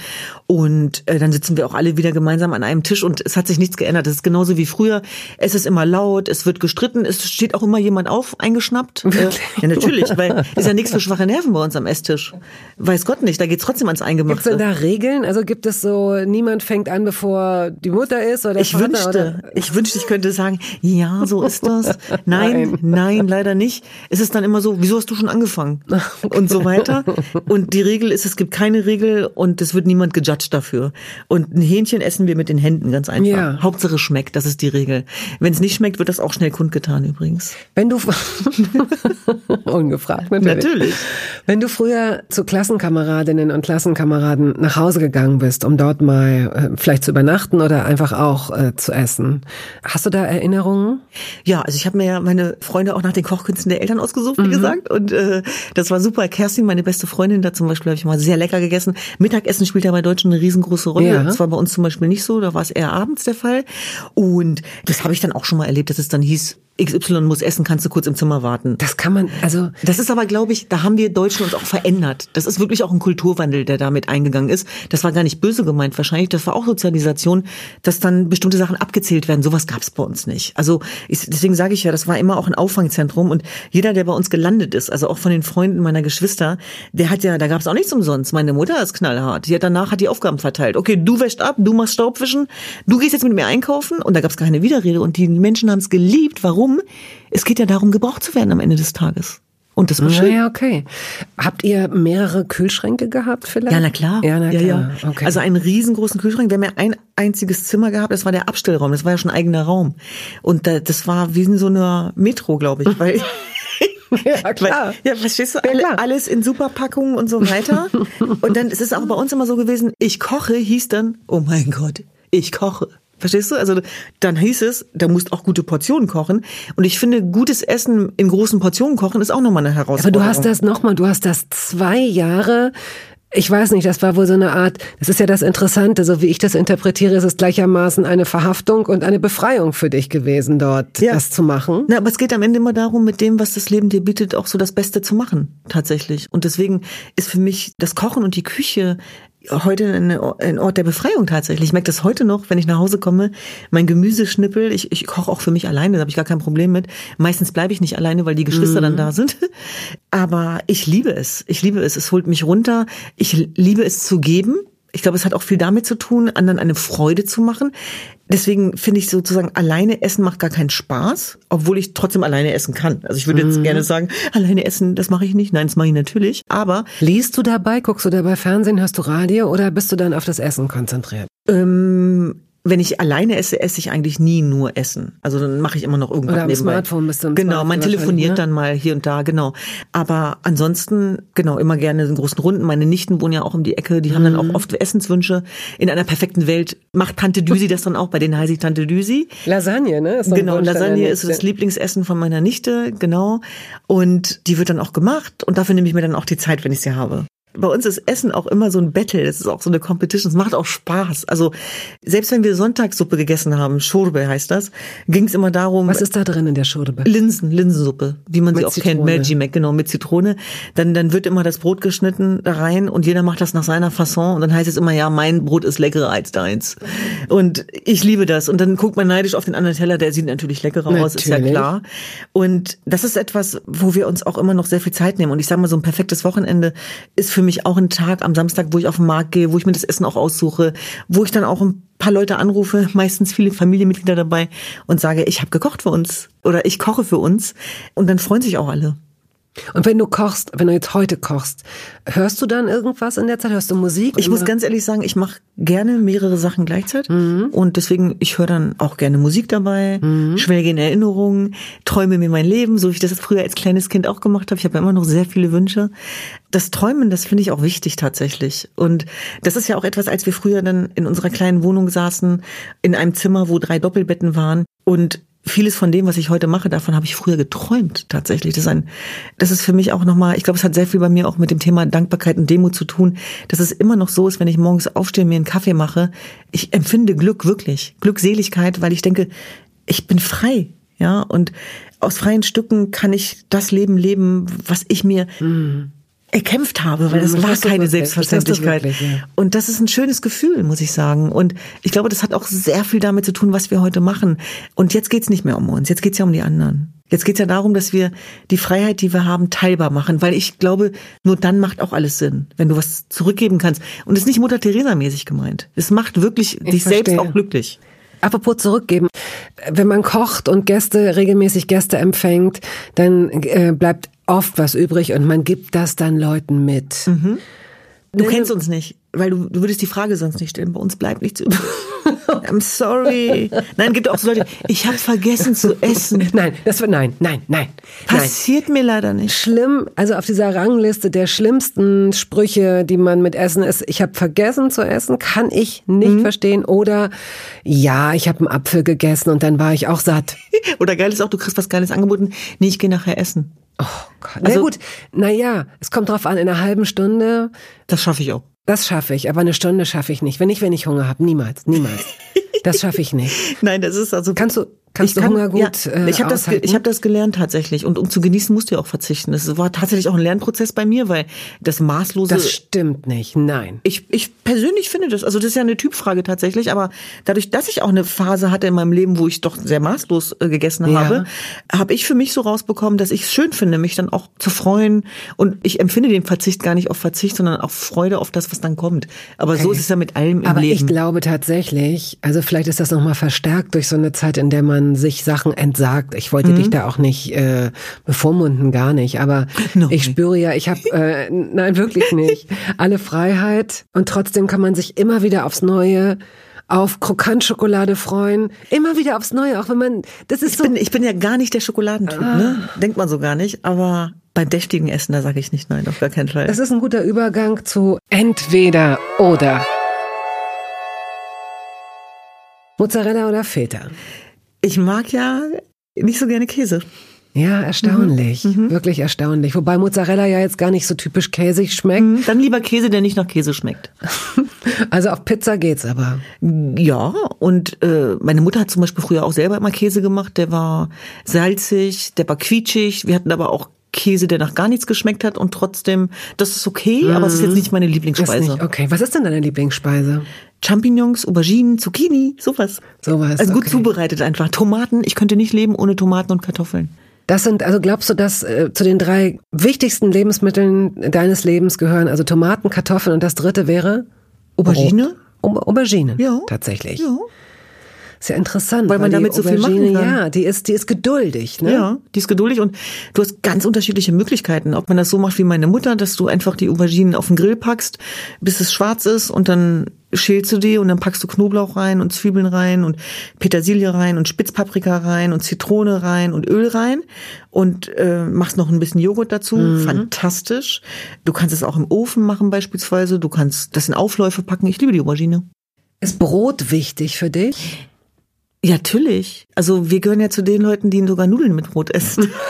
und äh, dann sitzen wir auch alle wieder gemeinsam an einem Tisch und es hat sich nichts geändert. Es ist genauso wie früher. Es ist immer laut, es wird gestritten, es steht auch immer jemand auf, eingeschnappt. Äh, ja, natürlich, weil ist ja nichts für schwache Nerven bei uns am Esstisch. Weiß Gott nicht, da geht's trotzdem ans Eingemachte. Gibt es da Regeln? Also gibt es so, niemand fängt an, bevor die Mutter ist oder der ich Vater? wünschte, oder? ich wünschte, ich könnte sagen, ja, so ist das. [LAUGHS] Nein, nein, nein, leider nicht. Es ist dann immer so, wieso hast du schon angefangen? Und so weiter. Und die Regel ist, es gibt keine Regel und es wird niemand gejudged dafür. Und ein Hähnchen essen wir mit den Händen, ganz einfach. Ja. Hauptsache schmeckt, das ist die Regel. Wenn es nicht schmeckt, wird das auch schnell kundgetan übrigens. Wenn du [LAUGHS] ungefragt natürlich. Natürlich. Wenn du früher zu Klassenkameradinnen und Klassenkameraden nach Hause gegangen bist, um dort mal äh, vielleicht zu übernachten oder einfach auch äh, zu essen, hast du da Erinnerungen? Ja, also ich habe mir ja meine Freunde auch nach den Kochkünsten der Eltern ausgesucht, wie gesagt. Und äh, das war super. Kerstin, meine beste Freundin, da zum Beispiel habe ich mal sehr lecker gegessen. Mittagessen spielt ja bei Deutschen eine riesengroße Rolle. Ja. Das war bei uns zum Beispiel nicht so, da war es eher abends der Fall. Und das habe ich dann auch schon mal erlebt, dass es dann hieß, XY muss essen, kannst du kurz im Zimmer warten. Das kann man, also Das ist aber, glaube ich, da haben wir Deutschen uns auch verändert. Das ist wirklich auch ein Kulturwandel, der damit eingegangen ist. Das war gar nicht böse gemeint wahrscheinlich. Das war auch Sozialisation, dass dann bestimmte Sachen abgezählt werden. Sowas gab es bei uns nicht. Also ich, deswegen sage ich ja, das war immer auch ein Auffangzentrum. Und jeder, der bei uns gelandet ist, also auch von den Freunden meiner Geschwister, der hat ja, da gab es auch nichts umsonst. Meine Mutter ist knallhart. Die hat danach hat die Aufgaben verteilt. Okay, du wäschst ab, du machst Staubwischen, du gehst jetzt mit mir einkaufen. Und da gab es keine Widerrede. Und die Menschen haben es geliebt. Warum? Es geht ja darum, gebraucht zu werden am Ende des Tages. Und das war schön. naja, okay. Habt ihr mehrere Kühlschränke gehabt vielleicht? Ja, na klar. Ja, na klar. Okay. Also einen riesengroßen Kühlschrank. Wir haben ja ein einziges Zimmer gehabt, das war der Abstellraum, das war ja schon ein eigener Raum. Und da, das war wie in so einer Metro, glaube ich. Weil, [LAUGHS] ja, [LAUGHS] klar. Ja, verstehst du? Ja, Alle, alles in Superpackungen und so weiter. [LAUGHS] und dann ist es auch bei uns immer so gewesen, ich koche hieß dann, oh mein Gott, ich koche. Verstehst du? Also dann hieß es, da musst auch gute Portionen kochen. Und ich finde, gutes Essen in großen Portionen kochen ist auch nochmal eine Aber Herausforderung. du hast das nochmal, du hast das zwei Jahre, ich weiß nicht, das war wohl so eine Art, das ist ja das Interessante, so wie ich das interpretiere, ist es gleichermaßen eine Verhaftung und eine Befreiung für dich gewesen, dort Ja. das zu machen. Na, aber es geht am Ende immer darum, mit dem, was das Leben dir bietet, auch so das Beste zu machen, tatsächlich. Und deswegen ist für mich das Kochen und die Küche heute ein Ort der Befreiung tatsächlich. Ich merke das heute noch, wenn ich nach Hause komme, mein Gemüseschnippel, ich, ich koche auch für mich alleine, da habe ich gar kein Problem mit. Meistens bleibe ich nicht alleine, weil die Geschwister dann da sind. Aber ich liebe es. Ich liebe es. Es holt mich runter. Ich liebe es zu geben. Ich glaube, es hat auch viel damit zu tun, anderen eine Freude zu machen. Deswegen finde ich sozusagen, alleine essen macht gar keinen Spaß, obwohl ich trotzdem alleine essen kann. Also ich würde jetzt gerne sagen, alleine essen, das mache ich nicht. Nein, das mache ich natürlich. Aber Liest du dabei, guckst du dabei Fernsehen, hörst du Radio oder bist du dann auf das Essen konzentriert? ähm, wenn ich alleine esse, esse ich eigentlich nie nur Essen. Also dann mache ich immer noch irgendwas Oder am nebenbei. Smartphone bist du am Genau, man telefoniert ne? dann mal hier und da, genau. Aber ansonsten, genau, immer gerne in großen Runden. Meine Nichten wohnen ja auch um die Ecke, die haben dann Mhm. auch oft Essenswünsche. In einer perfekten Welt macht Tante Düsi das dann auch, bei denen heiße ich Tante Düsi. Lasagne, ne? Genau, Lasagne ist so das. Lieblingsessen von meiner Nichte, genau. Und die wird dann auch gemacht und dafür nehme ich mir dann auch die Zeit, wenn ich sie habe. Bei uns ist Essen auch immer so ein Battle, das ist auch so eine Competition, es macht auch Spaß. Also selbst wenn wir Sonntagssuppe gegessen haben, Schorbe heißt das, ging es immer darum, Was ist da drin in der Schurbe? Linsen, Linsensuppe, wie man Mit sie auch kennt, Zitrone. Maggi Mac, genau, mit Zitrone. Dann, dann wird immer das Brot geschnitten da rein und jeder macht das nach seiner Fasson und dann heißt es immer, ja, mein Brot ist leckerer als deins. Und ich liebe das. Und dann guckt man neidisch auf den anderen Teller, der sieht natürlich leckerer aus, ist ja Natürlich. klar. Und das ist etwas, wo wir uns auch immer noch sehr viel Zeit nehmen. Und ich sage mal, so ein perfektes Wochenende ist für mich auch ein Tag am Samstag, wo ich auf den Markt gehe, wo ich mir das Essen auch aussuche, wo ich dann auch ein paar Leute anrufe, meistens viele Familienmitglieder dabei und sage, ich habe gekocht für uns oder ich koche für uns. Und dann freuen sich auch alle. Und wenn du kochst, wenn du jetzt heute kochst, hörst du dann irgendwas in der Zeit? Hörst du Musik? Ich muss ganz ehrlich sagen, ich mache gerne mehrere Sachen gleichzeitig mhm. und deswegen ich höre dann auch gerne Musik dabei, mhm. schwelge in Erinnerungen, träume mir mein Leben, so wie ich das früher als kleines Kind auch gemacht habe. Ich habe ja immer noch sehr viele Wünsche. Das Träumen, das finde ich auch wichtig tatsächlich. Und das ist ja auch etwas, als wir früher dann in unserer kleinen Wohnung saßen, in einem Zimmer, wo drei Doppelbetten waren und vieles von dem, was ich heute mache, davon habe ich früher geträumt tatsächlich. Das ist ein, das ist für mich auch nochmal, ich glaube, es hat sehr viel bei mir auch mit dem Thema Dankbarkeit und Demo zu tun, dass es immer noch so ist, wenn ich morgens aufstehe, mir einen Kaffee mache, ich empfinde Glück wirklich, Glückseligkeit, weil ich denke, ich bin frei, ja, und aus freien Stücken kann ich das Leben leben, was ich mir mhm erkämpft habe, weil das mhm, war keine wirklich, Selbstverständlichkeit. Wirklich, ja. Und das ist ein schönes Gefühl, muss ich sagen. Und ich glaube, das hat auch sehr viel damit zu tun, was wir heute machen. Und jetzt geht's nicht mehr um uns, jetzt geht's ja um die anderen. Jetzt geht's ja darum, dass wir die Freiheit, die wir haben, teilbar machen, weil ich glaube, nur dann macht auch alles Sinn, wenn du was zurückgeben kannst. Und es ist nicht Mutter Teresa mäßig gemeint. Es macht wirklich ich dich verstehe. selbst auch glücklich. Apropos zurückgeben, wenn man kocht und Gäste regelmäßig Gäste empfängt, dann äh, bleibt oft was übrig und man gibt das dann Leuten mit. Mhm. Du kennst uns nicht, weil du, du würdest die Frage sonst nicht stellen. Bei uns bleibt nichts übrig. [LAUGHS] I'm sorry. Nein, gibt auch so Leute, ich habe vergessen zu essen. [LAUGHS] Nein, das wird nein, nein, nein. Passiert nein. mir leider nicht. Schlimm, also auf dieser Rangliste der schlimmsten Sprüche, die man mit Essen ist, ich habe vergessen zu essen, kann ich nicht mhm. verstehen oder ja, ich habe einen Apfel gegessen und dann war ich auch satt. [LAUGHS] oder geil ist auch, du kriegst was geiles angeboten, nee, ich gehe nachher essen. Oh Gott. Also, Na gut, naja, es kommt drauf an, in einer halben Stunde. Das schaffe ich auch. Das schaffe ich, aber eine Stunde schaffe ich nicht. Wenn ich, wenn ich Hunger habe, niemals, niemals. Das schaffe ich nicht. [LAUGHS] Nein, das ist also. Kannst du, Kannst du kann, Hunger gut ja, äh, Ich habe das, ich hab das gelernt tatsächlich. Und um zu genießen, musst du ja auch verzichten. Das war tatsächlich auch ein Lernprozess bei mir, weil das maßlose... Das stimmt nicht, nein. Ich, ich persönlich finde das, also das ist ja eine Typfrage tatsächlich, aber dadurch, dass ich auch eine Phase hatte in meinem Leben, wo ich doch sehr maßlos äh, gegessen ja. habe, habe ich für mich so rausbekommen, dass ich es schön finde, mich dann auch zu freuen. Und ich empfinde den Verzicht gar nicht auf Verzicht, sondern auf Freude auf das, was dann kommt. Aber okay. so ist es ja mit allem im aber Leben. Aber ich glaube tatsächlich, also vielleicht ist das nochmal verstärkt durch so eine Zeit, in der man sich Sachen entsagt. Ich wollte mhm. dich da auch nicht äh, bevormunden, gar nicht. Aber [LAUGHS] no. ich spüre ja, ich habe, äh, nein, wirklich [LAUGHS] nicht, alle Freiheit. Und trotzdem kann man sich immer wieder aufs Neue auf Krokantschokolade freuen. Immer wieder aufs Neue, auch wenn man, das ist ich so. Bin, ich bin ja gar nicht der Schokoladentyp, ah. ne? Denkt man so gar nicht, aber beim deftigen Essen, da sage ich nicht nein, auf gar keinen Fall. Das ist ein guter Übergang zu entweder oder. Mozzarella oder Feta? Ich mag ja nicht so gerne Käse. Ja, erstaunlich. Mhm. mhm. Wirklich erstaunlich. Wobei Mozzarella ja jetzt gar nicht so typisch käsig schmeckt. Mhm. Dann lieber Käse, der nicht nach Käse schmeckt. [LAUGHS] also auf Pizza geht's aber. Ja, und äh, meine Mutter hat zum Beispiel früher auch selber immer Käse gemacht. Der war salzig, der war quietschig. Wir hatten aber auch Käse, der nach gar nichts geschmeckt hat und trotzdem, das ist okay, mhm. aber es ist jetzt nicht meine Lieblingsspeise. Nicht, okay, was ist denn deine Lieblingsspeise? Champignons, Auberginen, Zucchini, sowas. Sowas. Also gut okay. zubereitet einfach. Tomaten, ich könnte nicht leben ohne Tomaten und Kartoffeln. Das sind, also glaubst du, dass äh, zu den drei wichtigsten Lebensmitteln deines Lebens gehören, also Tomaten, Kartoffeln und das dritte wäre? Aubergine? Aubergine. Ja. Tatsächlich. Ja. Sehr interessant. Weil man damit so viel machen kann. Ja, die ist, die ist geduldig, ne? Ja, die ist geduldig und du hast ganz unterschiedliche Möglichkeiten. Ob man das so macht wie meine Mutter, dass du einfach die Auberginen auf den Grill packst, bis es schwarz ist und dann schälst du die und dann packst du Knoblauch rein und Zwiebeln rein und Petersilie rein und Spitzpaprika rein und Zitrone rein und Öl rein und äh, machst noch ein bisschen Joghurt dazu. Mhm. Fantastisch. Du kannst es auch im Ofen machen beispielsweise. Du kannst das in Aufläufe packen. Ich liebe die Aubergine. Ist Brot wichtig für dich? Ja, natürlich. Also wir gehören ja zu den Leuten, die sogar Nudeln mit Brot essen. [LAUGHS]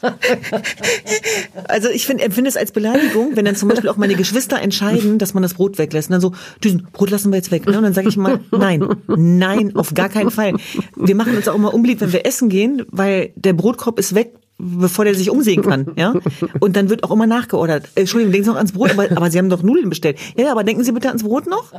[LAUGHS] also ich finde, empfinde es als Beleidigung, wenn dann zum Beispiel auch meine Geschwister entscheiden, dass man das Brot weglässt. Und dann so, Düsen, Brot lassen wir jetzt weg. Ne? Und dann sage ich mal, nein, nein, auf gar keinen Fall. Wir machen uns auch immer unbeliebt, wenn wir essen gehen, weil der Brotkorb ist weg, bevor der sich umsehen kann, [LAUGHS] ja. Und dann wird auch immer nachgeordert. Äh, Entschuldigung, denken Sie noch ans Brot, aber, aber Sie haben doch Nudeln bestellt. Ja, ja, aber denken Sie bitte ans Brot noch.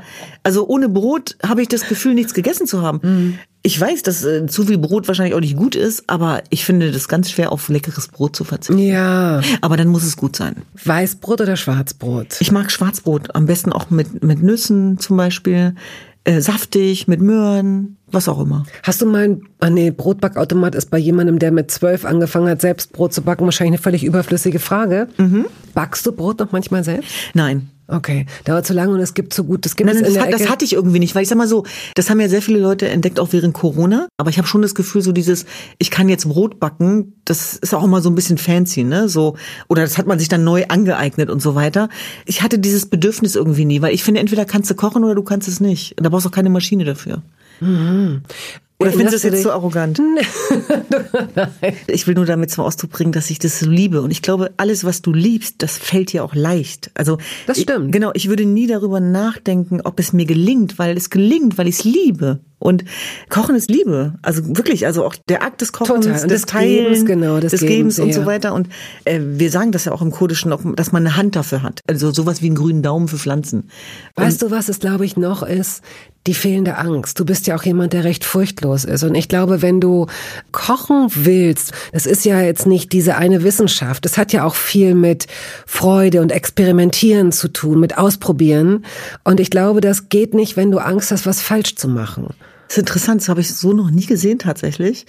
Also ohne Brot habe ich das Gefühl, nichts gegessen zu haben. Mhm. Ich weiß, dass äh, zu viel Brot wahrscheinlich auch nicht gut ist, aber ich finde das ganz schwer, auf leckeres Brot zu verzichten. Ja. Aber dann muss es gut sein. Weißbrot oder Schwarzbrot? Ich mag Schwarzbrot. Am besten auch mit, mit Nüssen zum Beispiel. äh, saftig, mit Möhren, was auch immer. Hast du mal ein, ah nee, Brotbackautomat ist bei jemandem, der mit zwölf angefangen hat, selbst Brot zu backen, wahrscheinlich eine völlig überflüssige Frage. Mhm. Backst du Brot noch manchmal selbst? Nein. Okay, dauert zu lange und es gibt zu gut. Das, gibt Nein, es das, hat, das hatte ich irgendwie nicht, weil ich sag mal so, das haben ja sehr viele Leute entdeckt, auch während Corona. Aber ich habe schon das Gefühl, so dieses, ich kann jetzt Brot backen, das ist auch immer so ein bisschen fancy, ne? So, oder das hat man sich dann neu angeeignet und so weiter. Ich hatte dieses Bedürfnis irgendwie nie, weil ich finde, entweder kannst du kochen oder du kannst es nicht. Und da brauchst du auch keine Maschine dafür. Mhm. Oder findest du es jetzt so arrogant? [LAUGHS] ich will nur damit zum Ausdruck bringen, dass ich das liebe. Und ich glaube, alles, was du liebst, das fällt dir auch leicht. Also das stimmt. Ich, genau, ich würde nie darüber nachdenken, ob es mir gelingt, weil es gelingt, weil ich es liebe. Und Kochen ist Liebe. Also wirklich, also auch der Akt des Kochens, Total. des, des Teilens, genau, des, des Gebens, Gebens und so weiter. Und äh, wir sagen das ja auch im Kurdischen, dass man eine Hand dafür hat. Also sowas wie einen grünen Daumen für Pflanzen. Weißt und, du, was es, glaube ich, noch ist? Die fehlende Angst. Du bist ja auch jemand, der recht furchtlos ist. Und ich glaube, wenn du kochen willst, das ist ja jetzt nicht diese eine Wissenschaft. Das hat ja auch viel mit Freude und Experimentieren zu tun, mit Ausprobieren. Und ich glaube, das geht nicht, wenn du Angst hast, was falsch zu machen. Das ist interessant, das habe ich so noch nie gesehen tatsächlich.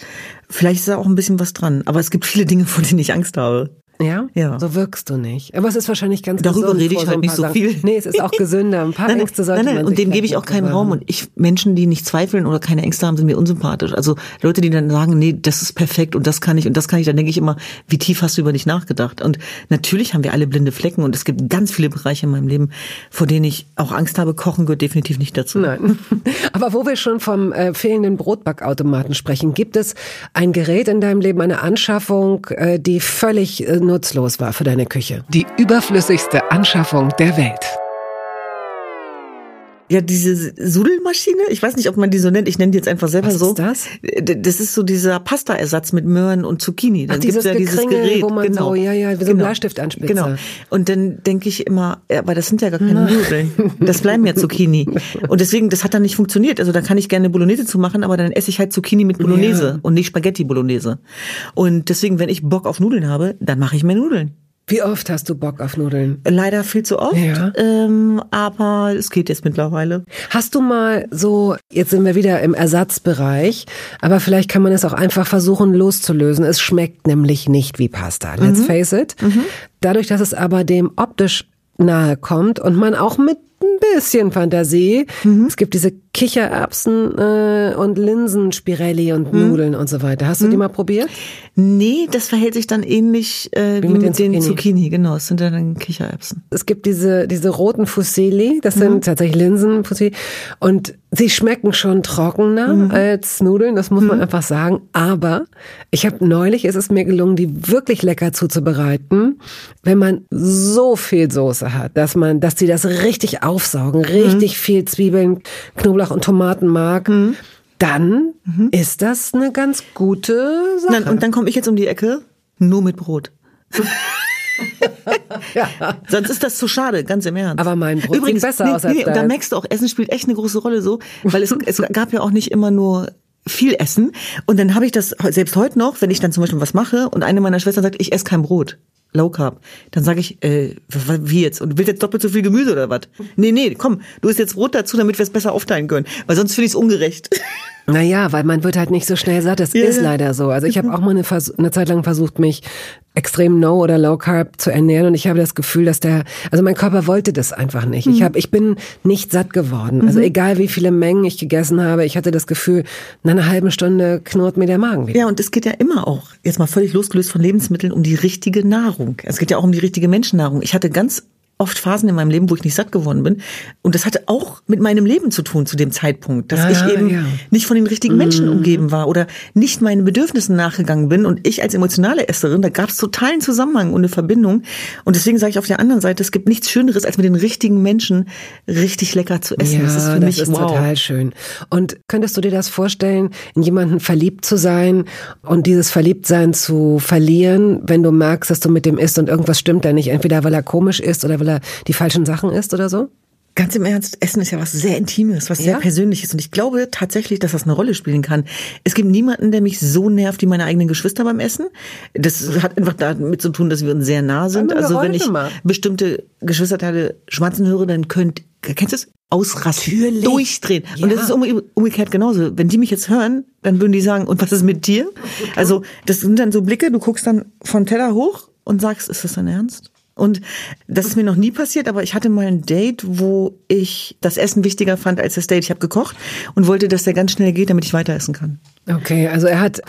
Vielleicht ist da auch ein bisschen was dran, aber es gibt viele Dinge, vor denen ich Angst habe. Ja? Ja. So wirkst du nicht. Aber es ist wahrscheinlich ganz Darüber rede ich halt nicht so viel. Nee, es ist auch gesünder. Ein paar nein, Ängste sollte nein, nein, Und dem gebe ich auch keinen Raum. Und ich, Menschen, die nicht zweifeln oder keine Ängste haben, sind mir unsympathisch. Also Leute, die dann sagen, nee, das ist perfekt und das kann ich und das kann ich, dann denke ich immer, wie tief hast du über dich nachgedacht? Und natürlich haben wir alle blinde Flecken und es gibt ganz viele Bereiche in meinem Leben, vor denen ich auch Angst habe. Kochen gehört definitiv nicht dazu. Nein. [LAUGHS] Aber wo wir schon vom äh, fehlenden Brotbackautomaten sprechen, gibt es ein Gerät in deinem Leben, eine Anschaffung, äh, die völlig äh, nutzlos war für deine Küche. Die überflüssigste Anschaffung der Welt. Ja, diese Sudelmaschine, ich weiß nicht, ob man die so nennt, ich nenne die jetzt einfach selber Was so. Ist das? Das ist so dieser Pastaersatz mit Möhren und Zucchini. Dann Ach, dieses, ja dieses Gerät, wo man genau. so, ja, ja, wie so ein genau. Bleistift anspitzt. Genau. Und dann denke ich immer, ja, aber das sind ja gar keine Nudeln. Das bleiben ja Zucchini. Und deswegen, das hat dann nicht funktioniert. Also da kann ich gerne Bolognese zu machen, aber dann esse ich halt Zucchini mit Bolognese ja. und nicht Spaghetti Bolognese. Und deswegen, wenn ich Bock auf Nudeln habe, dann mache ich mehr Nudeln. Wie oft hast du Bock auf Nudeln? Leider viel zu oft, ja. ähm, aber es geht jetzt mittlerweile. Hast du mal so, jetzt sind wir wieder im Ersatzbereich, aber vielleicht kann man es auch einfach versuchen loszulösen. Es schmeckt nämlich nicht wie Pasta, let's mhm. face it. Mhm. Dadurch, dass es aber dem optisch nahe kommt und man auch mit ein bisschen Fantasie. Mhm. Es gibt diese Kichererbsen äh, und Linsenspirelli und mhm. Nudeln und so weiter. Hast du mhm. die mal probiert? Nee, das verhält sich dann ähnlich äh, wie, wie mit, mit den, Zucchini. Zucchini. Genau, es sind dann Kichererbsen. Es gibt diese diese roten Fusilli, das sind mhm. tatsächlich Linsenfusilli und sie schmecken schon trockener mhm. als Nudeln, das muss man mhm. einfach sagen. Aber ich habe neulich, ist es mir gelungen, die wirklich lecker zuzubereiten, wenn man so viel Soße hat, dass man, dass sie das richtig aufsaugen, richtig mhm. viel Zwiebeln, Knoblauch und Tomatenmark. Mhm. Dann mhm. ist das eine ganz gute Sache. Dann, und dann komme ich jetzt um die Ecke, nur mit Brot. [LAUGHS] ja. Sonst ist das zu schade, ganz im Ernst. Aber mein Brot Übrigens, besser nee, aus als nee, Und da merkst du auch, Essen spielt echt eine große Rolle so, weil es, es gab ja auch nicht immer nur viel Essen. Und dann habe ich das selbst heute noch, wenn ich dann zum Beispiel was mache und eine meiner Schwestern sagt, ich esse kein Brot. Low Carb. Dann sage ich, äh, wie jetzt? Und willst jetzt doppelt so viel Gemüse oder was? Nee, nee, komm, du isst jetzt Brot dazu, damit wir es besser aufteilen können. Weil sonst finde ich es ungerecht. [LAUGHS] Naja, weil man wird halt nicht so schnell satt. Das ja, ist leider so. Also ich habe auch mal eine, eine, Zeit lang versucht, mich extrem No oder Low Carb zu ernähren und ich habe das Gefühl, dass der, also mein Körper wollte das einfach nicht. Mhm. Ich habe, ich bin nicht satt geworden. Also mhm. egal wie viele Mengen ich gegessen habe, ich hatte das Gefühl, nach einer halben Stunde knurrt mir der Magen wieder. Ja, und es geht ja immer auch, jetzt mal völlig losgelöst von Lebensmitteln, um die richtige Nahrung. Es geht ja auch um die richtige Menschennahrung. Ich hatte ganz oft Phasen in meinem Leben, wo ich nicht satt geworden bin. Und das hatte auch mit meinem Leben zu tun zu dem Zeitpunkt, dass ja, ich eben ja. nicht von den richtigen Menschen mm. umgeben war oder nicht meinen Bedürfnissen nachgegangen bin. Und ich als emotionale Esserin, da gab es totalen Zusammenhang und eine Verbindung. Und deswegen sage ich auf der anderen Seite, es gibt nichts Schöneres, als mit den richtigen Menschen richtig lecker zu essen. Ja, das ist für das mich ist wow. total schön. Und könntest du dir das vorstellen, in jemanden verliebt zu sein und dieses Verliebtsein zu verlieren, wenn du merkst, dass du mit dem isst und irgendwas stimmt da nicht, entweder weil er komisch ist oder weil er die falschen Sachen isst oder so? Ganz im Ernst, Essen ist ja was sehr Intimes, was sehr ja? Persönliches. Und ich glaube tatsächlich, dass das eine Rolle spielen kann. Es gibt niemanden, der mich so nervt wie meine eigenen Geschwister beim Essen. Das hat einfach damit zu tun, dass wir uns sehr nah sind. Also wenn ich mal. bestimmte Geschwisterteile schmatzen höre, dann könnt, kennst du es? ausrasten, Natürlich. durchdrehen. Ja. Und das ist um, umgekehrt genauso. Wenn die mich jetzt hören, dann würden die sagen, und was ist mit dir? Also das sind dann so Blicke, du guckst dann von Teller hoch und sagst, ist das dein Ernst? Und das ist mir noch nie passiert, aber ich hatte mal ein Date, wo ich das Essen wichtiger fand als das Date. Ich habe gekocht und wollte, dass der ganz schnell geht, damit ich weiter essen kann. Okay, also er hat,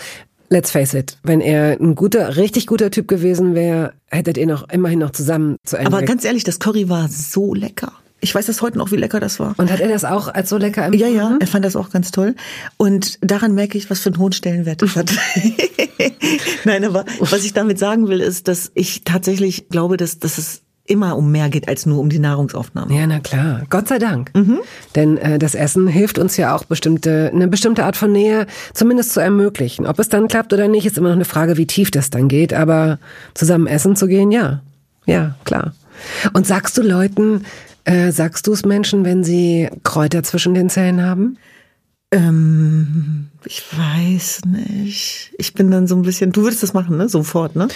let's face it, wenn er ein guter, richtig guter Typ gewesen wäre, hättet ihr noch immerhin noch zusammen zu Ende. Aber ganz ehrlich, das Curry war so lecker. Ich weiß das heute noch, wie lecker das war. und hat er das auch als so lecker Ja, empfunden? ja, er fand das auch ganz toll. Und daran merke ich, was für einen hohen Stellenwert das hat. [LAUGHS] Nein, aber was ich damit sagen will, ist, dass ich tatsächlich glaube, dass, dass es immer um mehr geht als nur um die Nahrungsaufnahme. Ja, na klar. Gott sei Dank. Mhm. Denn äh, das Essen hilft uns ja auch bestimmte, eine bestimmte Art von Nähe zumindest zu ermöglichen. Ob es dann klappt oder nicht, ist immer noch eine Frage, wie tief das dann geht. Aber zusammen essen zu gehen, ja. Ja, klar. Und sagst du Leuten, äh, sagst du es Menschen, wenn sie Kräuter zwischen den Zähnen haben? Ähm, ich weiß nicht. Ich bin dann so ein bisschen, du würdest das machen, ne? Sofort, ne?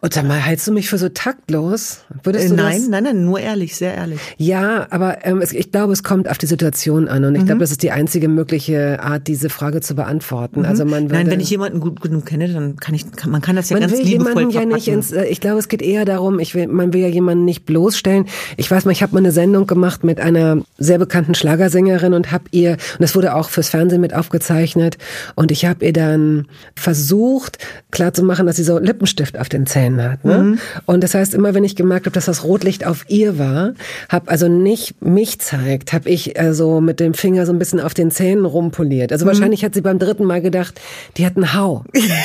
Und sag mal, hältst du mich für so taktlos? Würdest Äh, du nein, das? nein, nein, nur ehrlich, sehr ehrlich. Ja, aber ähm, es, ich glaube, es kommt auf die Situation an und ich Mhm. glaube, das ist die einzige mögliche Art, diese Frage zu beantworten. Also man würde, Mhm. Nein, wenn ich jemanden gut genug kenne, dann kann ich, kann, man kann das ja man ganz will liebevoll jemanden ja nicht ins. äh, Ich glaube, es geht eher darum, ich will, man will ja jemanden nicht bloßstellen. Ich weiß mal, ich habe mal eine Sendung gemacht mit einer sehr bekannten Schlagersängerin und habe ihr und das wurde auch fürs Fernsehen mit aufgezeichnet und ich habe ihr dann versucht klarzumachen, dass sie so Lippenstift auf den Zähnen hat. Ne? Mhm. Und das heißt, immer wenn ich gemerkt habe, dass das Rotlicht auf ihr war, habe also nicht mich zeigt, habe ich also mit dem Finger so ein bisschen auf den Zähnen rumpoliert. Mhm. Also wahrscheinlich hat sie beim dritten Mal gedacht, die hat einen Hau.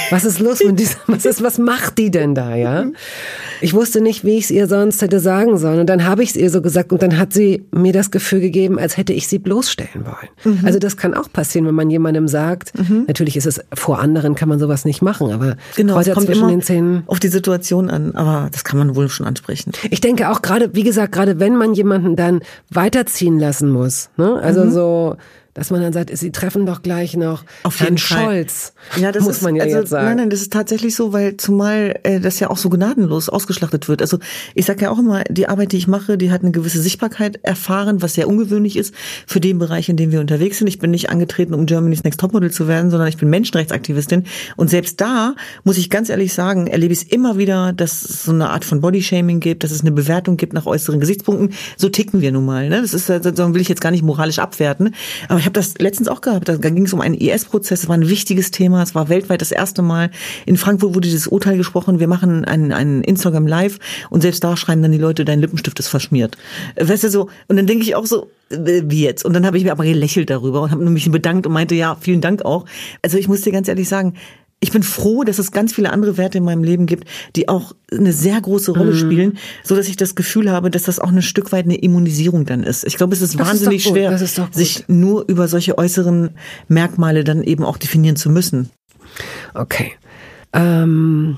Was ist los mit dieser, was ist, was macht die denn da, ja? Ich wusste nicht, wie ich es ihr sonst hätte sagen sollen. Und dann habe ich es ihr so gesagt und dann hat sie mir das Gefühl gegeben, als hätte ich sie bloßstellen wollen. Mhm. Also das kann auch passieren, wenn man jemandem sagt, natürlich ist es vor anderen kann man sowas nicht machen, aber Genau, kommt zwischen den Zähnen. auf die Situation an, aber das kann man wohl schon ansprechen. Ich denke auch gerade, wie gesagt, gerade wenn man jemanden dann weiterziehen lassen muss, ne? Also so, dass man dann sagt, sie treffen doch gleich noch Auf Herrn. Scholz. Ja, das muss ist, man ja also, jetzt sagen. Nein, nein, das ist tatsächlich so, weil zumal äh, das ja auch so gnadenlos ausgeschlachtet wird. Also ich sage ja auch immer, die Arbeit, die ich mache, die hat eine gewisse Sichtbarkeit erfahren, was sehr ungewöhnlich ist für den Bereich, in dem wir unterwegs sind. Ich bin nicht angetreten, um Germany's Next Topmodel zu werden, sondern ich bin Menschenrechtsaktivistin. Und selbst da muss ich ganz ehrlich sagen, erlebe ich es immer wieder, dass es so eine Art von Bodyshaming gibt, dass es eine Bewertung gibt nach äußeren Gesichtspunkten. So ticken wir nun mal. Ne? Das ist, das will ich jetzt gar nicht moralisch abwerten. Aber ich habe das letztens auch gehabt. Da ging es um einen IS-Prozess. Das war ein wichtiges Thema. Es war weltweit das erste Mal. In Frankfurt wurde dieses Urteil gesprochen. Wir machen einen, einen Instagram Live und selbst da schreiben dann die Leute, dein Lippenstift ist verschmiert. Weißt du so? Und dann denke ich auch so, äh, wie jetzt? Und dann habe ich mir aber gelächelt darüber und habe mich bedankt und meinte, ja, vielen Dank auch. Also ich muss dir ganz ehrlich sagen, ich bin froh, dass es ganz viele andere Werte in meinem Leben gibt, die auch eine sehr große Rolle spielen, so dass ich das Gefühl habe, dass das auch ein Stück weit eine Immunisierung dann ist. Ich glaube, es ist Das wahnsinnig schwer, ist gut. sich nur über solche äußeren Merkmale dann eben auch definieren zu müssen. Okay. Ähm,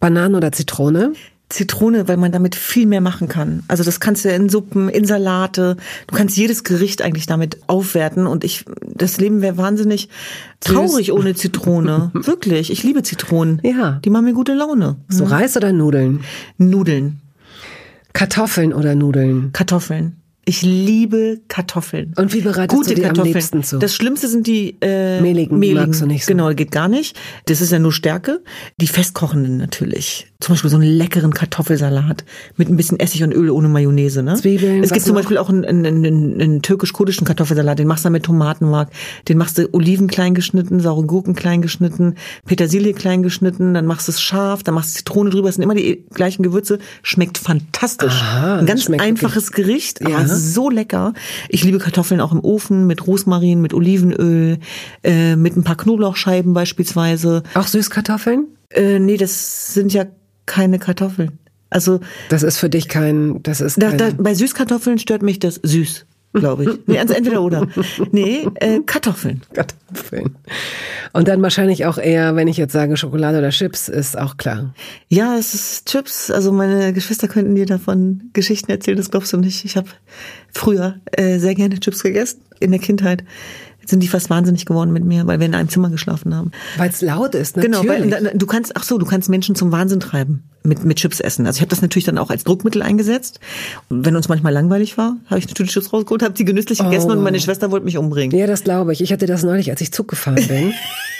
Bananen oder Zitrone? Zitrone, weil man damit viel mehr machen kann. Also das kannst du in Suppen, in Salate, du kannst jedes Gericht eigentlich damit aufwerten und ich, das Leben wäre wahnsinnig traurig ohne Zitrone. [LAUGHS] Wirklich, ich liebe Zitronen. Ja. Die machen mir gute Laune. So Reis oder Nudeln? Nudeln, Kartoffeln oder Nudeln? Kartoffeln. Ich liebe Kartoffeln. Und wie bereitest Gute du die am Kartoffeln. liebsten zu? Das Schlimmste sind die äh, Mehligen, die magst du nicht so. Genau, geht gar nicht. Das ist ja nur Stärke. Die festkochenden natürlich. Zum Beispiel so einen leckeren Kartoffelsalat mit ein bisschen Essig und Öl ohne Mayonnaise. Ne? Zwiebeln, Es gibt zum noch? Beispiel auch einen, einen, einen, einen türkisch-kurdischen Kartoffelsalat. Den machst du dann mit Tomatenmark. Den machst du Oliven klein geschnitten, saure Gurken klein geschnitten, Petersilie klein geschnitten. Dann machst du es scharf, dann machst du Zitrone drüber. Das sind immer die gleichen Gewürze. Schmeckt fantastisch. Aha, ein ganz einfaches Gericht, Ja. aber so lecker. Ich liebe Kartoffeln auch im Ofen mit Rosmarin, mit Olivenöl, äh, mit ein paar Knoblauchscheiben beispielsweise. Auch Süßkartoffeln? Äh, nee, das sind ja keine Kartoffeln. Also Das ist für dich kein, das ist da, kein, da, bei Süßkartoffeln stört mich das süß, glaube ich. Nee, also entweder oder. Nee, äh, Kartoffeln. Kartoffeln. Und dann wahrscheinlich auch eher, wenn ich jetzt sage Schokolade oder Chips, ist auch klar. Ja, es ist Chips. Also meine Geschwister könnten dir davon Geschichten erzählen, das glaubst du nicht. Ich habe früher äh, sehr gerne Chips gegessen in der Kindheit. Sind die fast wahnsinnig geworden mit mir, weil wir in einem Zimmer geschlafen haben. Weil es laut ist, natürlich. Genau, weil du kannst, ach so, du kannst Menschen zum Wahnsinn treiben mit, mit Chips essen. Also ich habe das natürlich dann auch als Druckmittel eingesetzt. Und wenn uns manchmal langweilig war, habe ich natürlich Chips rausgeholt, habe die genüsslich gegessen Oh. und meine Schwester wollte mich umbringen. Ja, das glaube ich. Ich hatte das neulich, als ich Zug gefahren bin.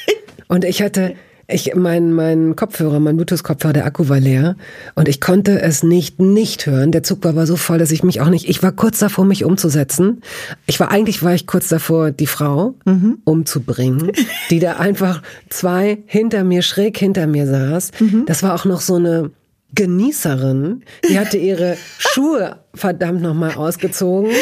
[LAUGHS] und ich hatte, ich, mein, mein Kopfhörer, mein Bluetooth-Kopfhörer, der Akku war leer. Und ich konnte es nicht, nicht hören. Der Zug war aber so voll, dass ich mich auch nicht, ich war kurz davor, mich umzusetzen. Ich war, eigentlich war ich kurz davor, die Frau umzubringen, die da [LAUGHS] einfach zwei hinter mir, schräg hinter mir saß. Das war auch noch so eine, Genießerin, die hatte ihre [LAUGHS] Schuhe verdammt nochmal ausgezogen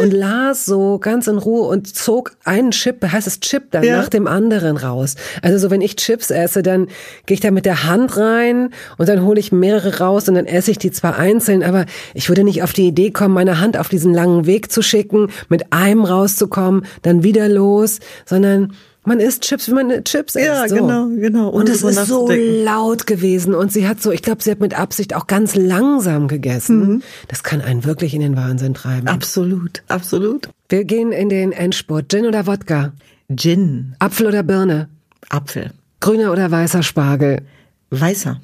und las so ganz in Ruhe und zog einen Chip, heißt es Chip, dann Ja. nach dem anderen raus. Also so, wenn ich Chips esse, dann gehe ich da mit der Hand rein und dann hole ich mehrere raus und dann esse ich die zwar einzeln, aber ich würde nicht auf die Idee kommen, meine Hand auf diesen langen Weg zu schicken, mit einem rauszukommen, dann wieder los, sondern man isst Chips, wie man Chips isst. Ja, so. genau, genau, ohne Und es ist so laut gewesen und sie hat so, ich glaube, sie hat mit Absicht auch ganz langsam gegessen. Das kann einen wirklich in den Wahnsinn treiben. Absolut, absolut. Wir gehen in den Endspurt. Gin oder Wodka? Gin, Apfel oder Birne? Apfel, Grüner oder weißer Spargel? weißer,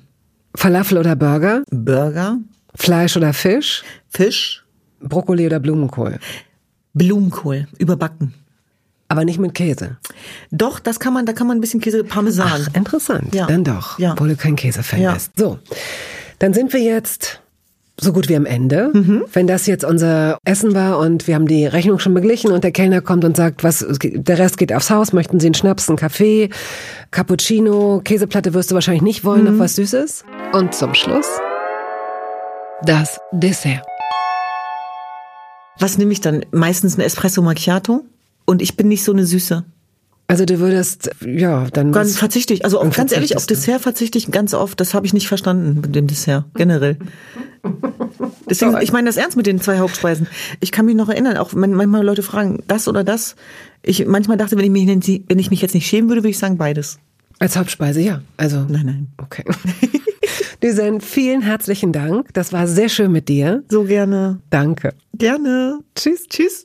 Falafel oder Burger? Burger, Fleisch oder Fisch? Fisch, Brokkoli oder Blumenkohl? Blumenkohl, überbacken. Aber nicht mit Käse. Doch, das kann man, da kann man ein bisschen Käse, Parmesan. Ach, interessant. Ja. Dann doch, Ja. obwohl du kein Käsefan Ja. bist. So, dann sind wir jetzt so gut wie am Ende. Wenn das jetzt unser Essen war und wir haben die Rechnung schon beglichen und der Kellner kommt und sagt, was der Rest geht aufs Haus, möchten Sie einen Schnaps, einen Kaffee, Cappuccino, Käseplatte wirst du wahrscheinlich nicht wollen, noch was Süßes. Und zum Schluss das Dessert. Was nehme ich dann? Meistens ein Espresso Macchiato. Und ich bin nicht so eine Süße. Also du würdest, ja, dann Ganz verzichte ich. Also Dann ganz ehrlich, auf. Dessert verzichte ich ganz oft. Das habe ich nicht verstanden mit dem Dessert, generell. [LAUGHS] Deswegen, ich meine das ernst mit den zwei Hauptspeisen. Ich kann mich noch erinnern, auch wenn manchmal Leute fragen, das oder das. Ich manchmal dachte, wenn ich mich, wenn ich mich jetzt nicht schämen würde, würde ich sagen beides. als Hauptspeise, ja. Also Nein, nein. Okay. [LAUGHS] Düsen, vielen herzlichen Dank. Das war sehr schön mit dir. So gerne. Danke. Gerne. Tschüss. Tschüss.